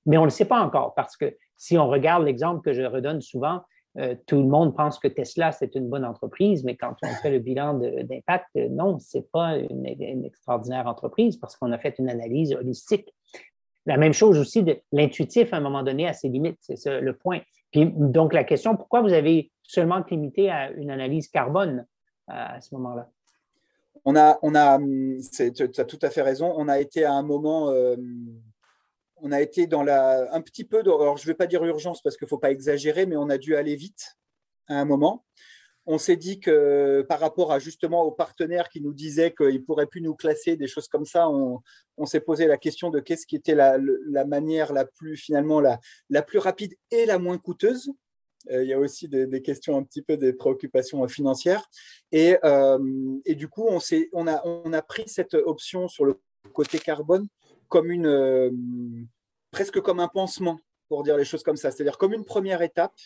mais on ne le sait pas encore parce que si on regarde l'exemple que je redonne souvent, euh, tout le monde pense que Tesla, c'est une bonne entreprise, mais quand on fait le bilan d'impact, euh, non, ce n'est pas une, extraordinaire entreprise parce qu'on a fait une analyse holistique. La même chose aussi de l'intuitif, à un moment donné, à ses limites, c'est ça le point. Puis, donc, la question, pourquoi vous avez seulement limité à une analyse carbone à ce moment-là? On a, on a, tu as tout à fait raison, on a été à un moment. Euh, on a été dans la, un petit peu, alors je ne vais pas dire urgence parce qu'il ne faut pas exagérer, mais on a dû aller vite à un moment. On s'est dit que par rapport à justement aux partenaires qui nous disaient qu'ils pourraient plus nous classer, des choses comme ça, on, s'est posé la question de qu'est-ce qui était la, manière la plus finalement la, la, plus rapide et la moins coûteuse. Euh, il y a aussi des, questions un petit peu des préoccupations financières. Et, euh, et du coup, on, on, a, on a pris cette option sur le côté carbone comme une, euh, presque comme un pansement, pour dire les choses comme ça. C'est-à-dire comme une première étape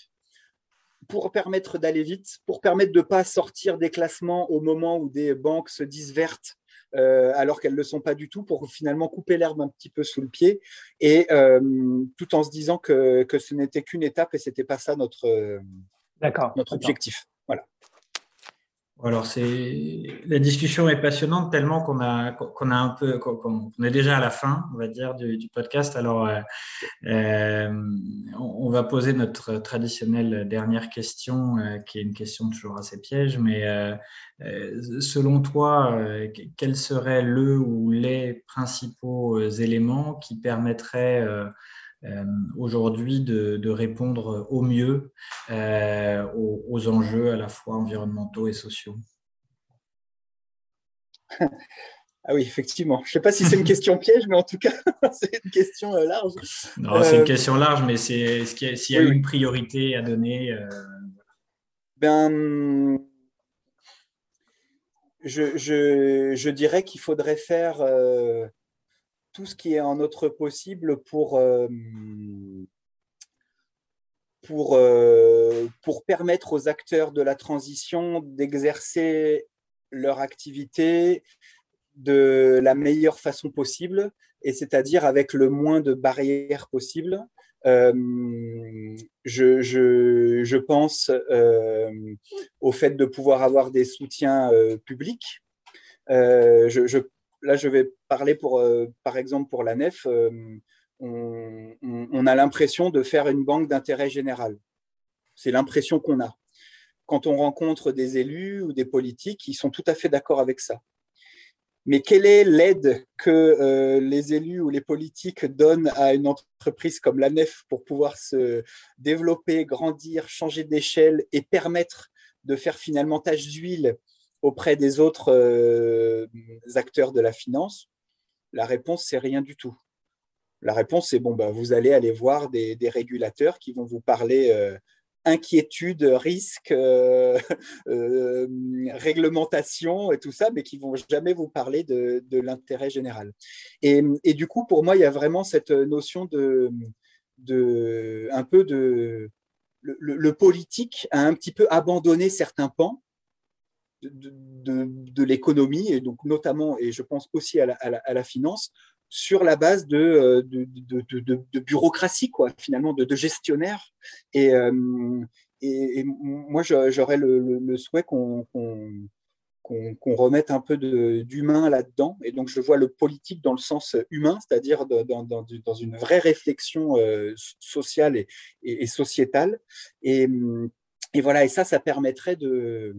pour permettre d'aller vite, pour permettre de ne pas sortir des classements au moment où des banques se disent vertes euh, alors qu'elles ne le sont pas du tout, pour finalement couper l'herbe un petit peu sous le pied, et euh, tout en se disant que, que ce n'était qu'une étape et ce n'était pas ça notre, notre objectif. Voilà. Alors, c'est la discussion est passionnante tellement qu'on a qu'on a un peu qu'on est déjà à la fin, on va dire, du, podcast. Alors, euh, euh, on, va poser notre traditionnelle dernière question, euh, qui est une question toujours assez piège. Mais selon toi, quels seraient le ou les principaux éléments qui permettraient aujourd'hui de, répondre au mieux euh, aux, enjeux à la fois environnementaux et sociaux Ah oui, effectivement. Je ne sais pas si c'est une question piège, mais en tout cas, c'est une question euh, large. Non, c'est une question large, mais c'est s'il y a une priorité à donner. Ben, je, je, dirais qu'il faudrait faire tout ce qui est en notre possible pour, euh, pour, euh, pour permettre aux acteurs de la transition d'exercer leur activité de la meilleure façon possible, et c'est-à-dire avec le moins de barrières possible. Euh, je, je, pense au fait de pouvoir avoir des soutiens publics. je, je, là, je vais parler pour, euh, par exemple pour la nef. Euh, on, a l'impression de faire une banque d'intérêt général. C'est l'impression qu'on a. Quand on rencontre des élus ou des politiques, ils sont tout à fait d'accord avec ça. Mais quelle est l'aide que euh, les élus ou les politiques donnent à une entreprise comme la NEF pour pouvoir se développer, grandir, changer d'échelle et permettre de faire finalement tâche d'huile auprès des autres euh, acteurs de la finance La réponse, c'est rien du tout. La réponse, c'est bon, bah, vous allez aller voir des, régulateurs qui vont vous parler euh, inquiétude, risque, euh, réglementation et tout ça, mais qui vont jamais vous parler de, l'intérêt général. Et, du coup, pour moi, il y a vraiment cette notion de, un peu de le, politique a un petit peu abandonné certains pans de, l'économie, et donc notamment, et je pense aussi à la, finance, sur la base de, euh, de, bureaucratie, quoi, finalement, de, gestionnaire. Et, euh, et, moi, j'aurais le, souhait qu'on qu'on remette un peu d'humain là-dedans. Et donc, je vois le politique dans le sens humain, c'est-à-dire dans, dans, une vraie réflexion euh, sociale et, et, sociétale. Et, et, voilà, et ça, ça permettrait de,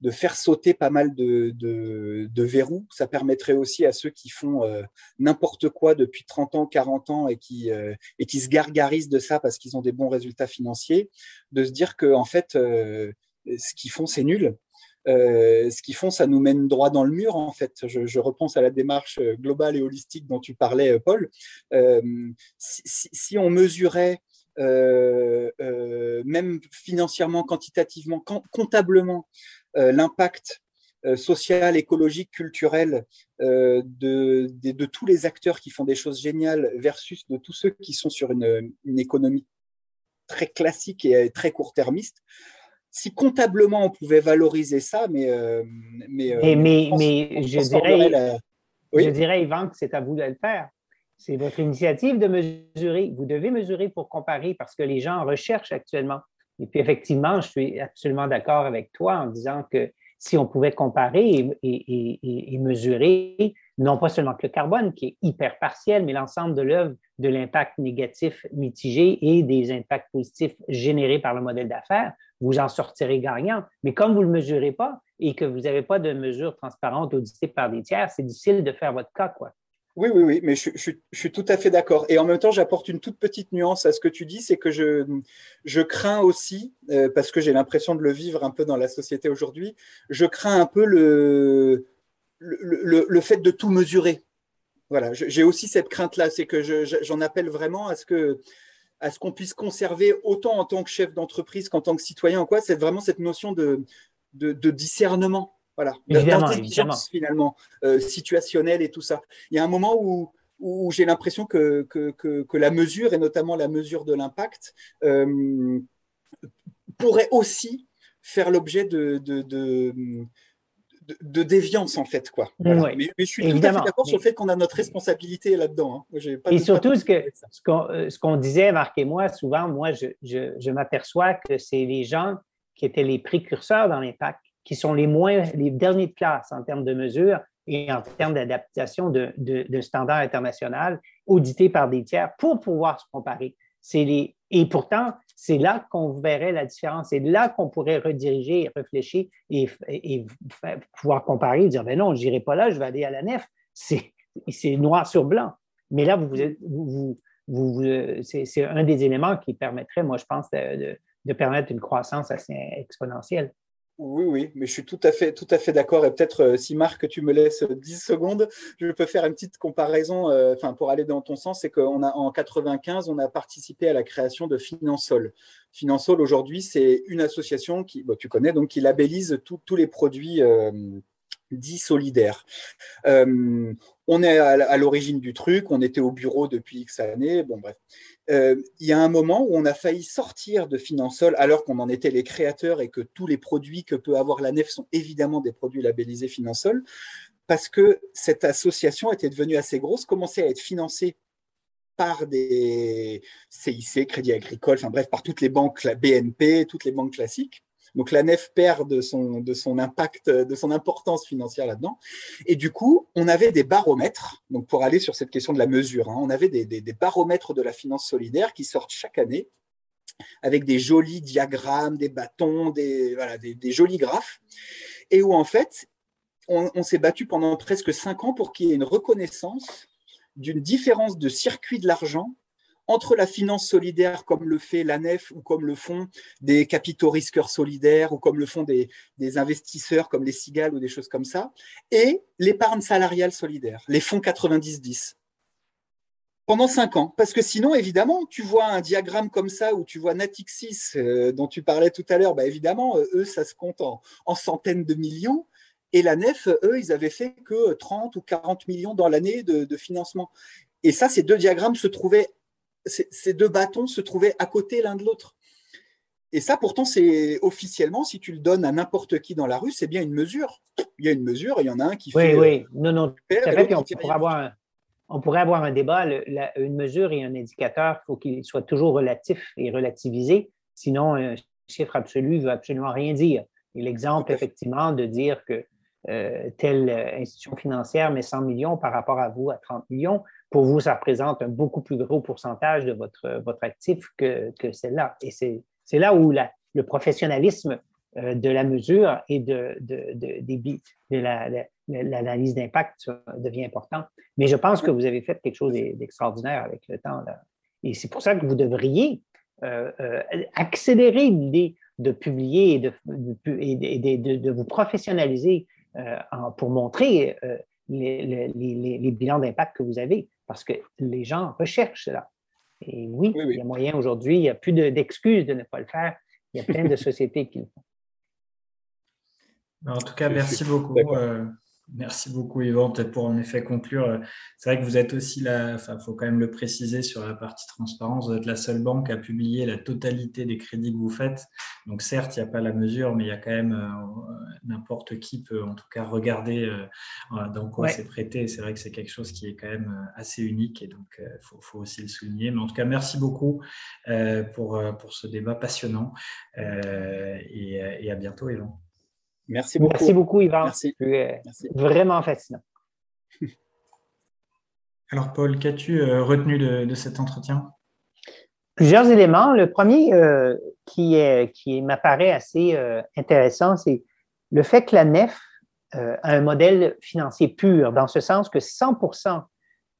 de faire sauter pas mal de, verrous. Ça permettrait aussi à ceux qui font euh, n'importe quoi depuis 30 ans, 40 ans et qui, euh, et qui se gargarisent de ça parce qu'ils ont des bons résultats financiers, de se dire que en fait, euh, ce qu'ils font, c'est nul. ce qu'ils font, ça nous mène droit dans le mur, en fait. Je, repense à la démarche globale et holistique dont tu parlais, Paul. Si, on mesurait même financièrement, quantitativement, comptablement, l'impact euh, social, écologique, culturel euh, de, de, tous les acteurs qui font des choses géniales versus de tous ceux qui sont sur une, économie très classique et très court-termiste. Si comptablement on pouvait valoriser ça, mais. mais, mais, mais, je, dirais, je dirais, Yvan, que c'est à vous de le faire. C'est votre initiative de mesurer. Vous devez mesurer pour comparer parce que les gens recherchent actuellement. Et puis effectivement, je suis absolument d'accord avec toi en disant que si on pouvait comparer et, mesurer, non pas seulement le carbone, qui est hyper partiel, mais l'ensemble de l'œuvre de l'impact négatif mitigé et des impacts positifs générés par le modèle d'affaires, vous en sortirez gagnant. Mais comme vous ne le mesurez pas et que vous n'avez pas de mesures transparentes auditées par des tiers, c'est difficile de faire votre cas. Quoi. Oui, oui, oui, mais je, suis tout à fait d'accord. Et en même temps, j'apporte une toute petite nuance à ce que tu dis, c'est que je, crains aussi, euh, parce que j'ai l'impression de le vivre un peu dans la société aujourd'hui, je crains un peu le, fait de tout mesurer. Voilà, j'ai aussi cette crainte-là, c'est que j'en appelle vraiment à ce que à ce qu'on puisse conserver autant en tant que chef d'entreprise qu'en tant que citoyen, quoi, c'est vraiment cette notion de discernement voilà, d'intelligence finalement euh, situationnelle et tout ça. Il y a un moment où, où j'ai l'impression que, que, que, la mesure, et notamment la mesure de l'impact, euh, pourrait aussi faire l'objet de, de, de, de, déviance, en fait. Quoi. mais, je suis tout à fait d'accord sur le fait qu'on a notre responsabilité là-dedans. Hein. et surtout, ce qu'on ce qu'on euh, ce disait, Marc et moi, souvent, moi, je, je, je m'aperçois que c'est les gens qui étaient les précurseurs dans l'impact qui sont les moins, les derniers de classe en termes de mesures et en termes d'adaptation de, standards internationaux audités par des tiers pour pouvoir se comparer. Les, et pourtant, c'est là qu'on verrait la différence. C'est là qu'on pourrait rediriger, réfléchir et, et, pouvoir comparer et dire, ben non, je n'irai pas là, je vais aller à la nef. C'est noir sur blanc. Mais là, vous, vous, vous, c'est un des éléments qui permettrait, moi, je pense, de permettre une croissance assez exponentielle. Oui, oui, mais je suis tout à fait, tout à fait d'accord. Et peut-être, euh, si Marc, tu me laisses 10 secondes, je peux faire une petite comparaison euh, enfin, pour aller dans ton sens. C'est qu'en en 95, on a participé à la création de Finansol. Finansol, aujourd'hui, c'est une association qui, tu connais, donc qui labellise tous les produits euh, dits solidaires. on est à l'origine du truc, on était au bureau depuis X années, bon bref. Euh, il y a un moment où on a failli sortir de Finansol alors qu'on en était les créateurs et que tous les produits que peut avoir la nef sont évidemment des produits labellisés Finansol, parce que cette association était devenue assez grosse, commençait à être financée par des CIC, Crédit Agricole, enfin bref, par toutes les banques, la BNP, toutes les banques classiques. Donc la nef perd de son, impact, de son importance financière là-dedans. Et du coup, on avait des baromètres, donc pour aller sur cette question de la mesure, hein, on avait des, baromètres de la finance solidaire qui sortent chaque année avec des jolis diagrammes, des bâtons, des, voilà, des, jolis graphes, et où en fait, on s'est battu pendant presque cinq ans pour qu'il y ait une reconnaissance d'une différence de circuit de l'argent entre la finance solidaire comme le fait la NEF ou comme le font des capitaux risqueurs solidaires ou comme le font des, investisseurs comme les Cigales ou des choses comme ça, et l'épargne salariale solidaire, les fonds 90-10 pendant cinq ans. Parce que sinon, évidemment, tu vois un diagramme comme ça où tu vois Natixis, euh, dont tu parlais tout à l'heure, bah, évidemment, euh, eux, ça se compte en, centaines de millions. Et la NEF, eux, ils avaient fait que 30 ou 40 millions dans l'année de, financement. Et ça, ces deux diagrammes se trouvaient ces deux bâtons se trouvaient à côté l'un de l'autre. Et ça, pourtant, c'est officiellement, si tu le donnes à n'importe qui dans la rue, c'est bien une mesure. Il y a une mesure, il y en a un qui fait. Oui, oui, non, non. on, pourrait avoir un, on pourrait avoir un débat. une mesure et un indicateur, il faut qu'il soit toujours relatif et relativisé. Sinon, un chiffre absolu ne veut absolument rien dire. Et l'exemple, effectivement, de dire que euh, telle institution financière met 100 millions par rapport à vous à 30 millions, pour vous, ça représente un beaucoup plus gros pourcentage de votre, votre actif que, que celle-là. Et c'est là où le professionnalisme euh, de la mesure et de, de, de, de l'analyse d'impact devient important. Mais je pense que vous avez fait quelque chose d'extraordinaire avec le temps. Là. Et c'est pour ça que vous devriez euh, euh, accélérer l'idée de publier et de, de, de vous professionnaliser pour montrer les, les, les, bilans d'impact que vous avez parce que les gens recherchent cela. Et oui, il y a moyen aujourd'hui, il n'y a plus d'excuses de, ne pas le faire. Il y a plein de sociétés qui le font. En tout cas, merci beaucoup. Merci beaucoup, Yvan. Peut-être pour en effet conclure, euh, c'est vrai que vous êtes aussi là, enfin, faut quand même le préciser sur la partie transparence, vous êtes la seule banque à publier la totalité des crédits que vous faites. Donc, certes, il n'y a pas la mesure, mais il y a quand même euh, n'importe qui peut en tout cas regarder euh, dans quoi c'est prêté. C'est vrai que c'est quelque chose qui est quand même assez unique et donc il faut, aussi le souligner. Mais en tout cas, merci beaucoup pour, pour ce débat passionnant et, et à bientôt, Yvan. Merci beaucoup. Merci beaucoup, Yvan. Merci. Vraiment fascinant. Alors, Paul, qu'as-tu euh, retenu de, cet entretien? Plusieurs éléments. Le premier euh, qui, est, qui m'apparaît assez euh, intéressant, c'est le fait que la NEF a un modèle financier pur, dans ce sens que 100%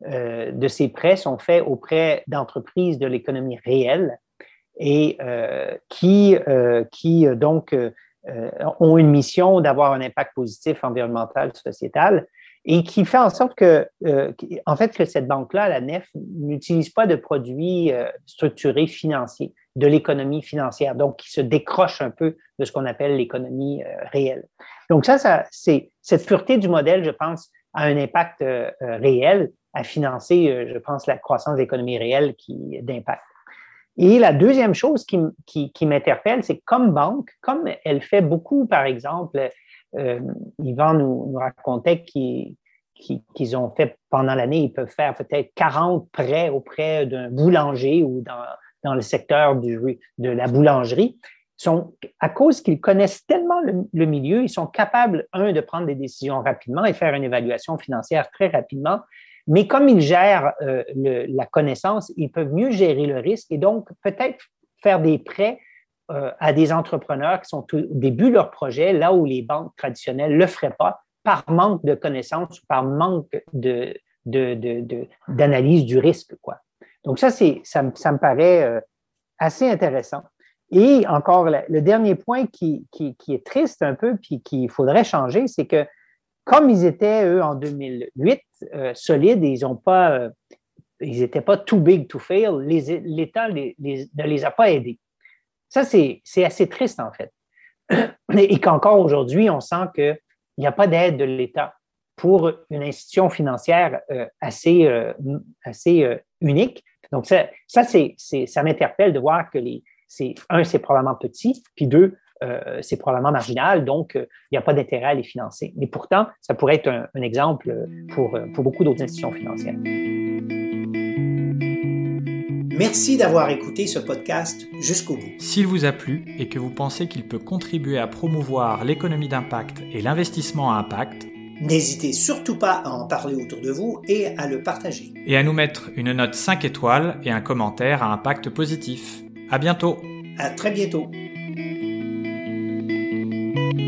de ses prêts sont faits auprès d'entreprises de l'économie réelle et qui, qui donc euh, ont une mission d'avoir un impact positif environnemental, sociétal, et qui fait en sorte que, euh, en fait, que cette banque-là, la NEF, n'utilise pas de produits euh, structurés financiers, de l'économie financière, donc qui se décroche un peu de ce qu'on appelle l'économie réelle. Donc ça, ça c'est cette pureté du modèle, je pense, a un impact réel à financer, je pense, la croissance de l'économie réelle qui d'impact. Et la deuxième chose qui, m'interpelle, c'est comme banque, comme elle fait beaucoup, par exemple, euh, Yvan nous, racontait qu'ils ont fait pendant l'année, ils peuvent faire peut-être 40 prêts auprès d'un boulanger ou dans, le secteur de la boulangerie. à cause qu'ils connaissent tellement le, milieu, ils sont capables, un, de prendre des décisions rapidement et faire une évaluation financière très rapidement, mais comme ils gèrent euh, la connaissance, ils peuvent mieux gérer le risque et donc peut-être faire des prêts euh, à des entrepreneurs qui sont au début de leur projet, là où les banques traditionnelles ne le feraient pas, par manque de connaissances ou par manque d'analyse du risque. Donc, ça, c'est, ça, me paraît euh, assez intéressant. Et encore, le dernier point qui, qui, est triste un peu, puis qu'il faudrait changer, c'est que comme ils étaient, eux, en 2008, euh, solides, ils n'ont pas, euh, ils n'étaient pas too big to fail, l'État ne les a pas aidés. Ça, c'est assez triste, en fait. Et qu'encore aujourd'hui, on sent qu'il n'y a pas d'aide de l'État pour une institution financière euh, assez, assez unique. Donc, ça, ça, ça m'interpelle de voir que les, un, c'est probablement petit, puis deux, euh, c'est probablement marginal, donc euh, il n'y a pas d'intérêt à les financer. Mais pourtant, ça pourrait être un, exemple pour, euh, pour beaucoup d'autres institutions financières. Merci d'avoir écouté ce podcast jusqu'au bout. S'il vous a plu et que vous pensez qu'il peut contribuer à promouvoir l'économie d'impact et l'investissement à impact, N'hésitez surtout pas à en parler autour de vous et à le partager. Et à nous mettre une note 5 étoiles et un commentaire à impact positif. À bientôt. À très bientôt. Thank you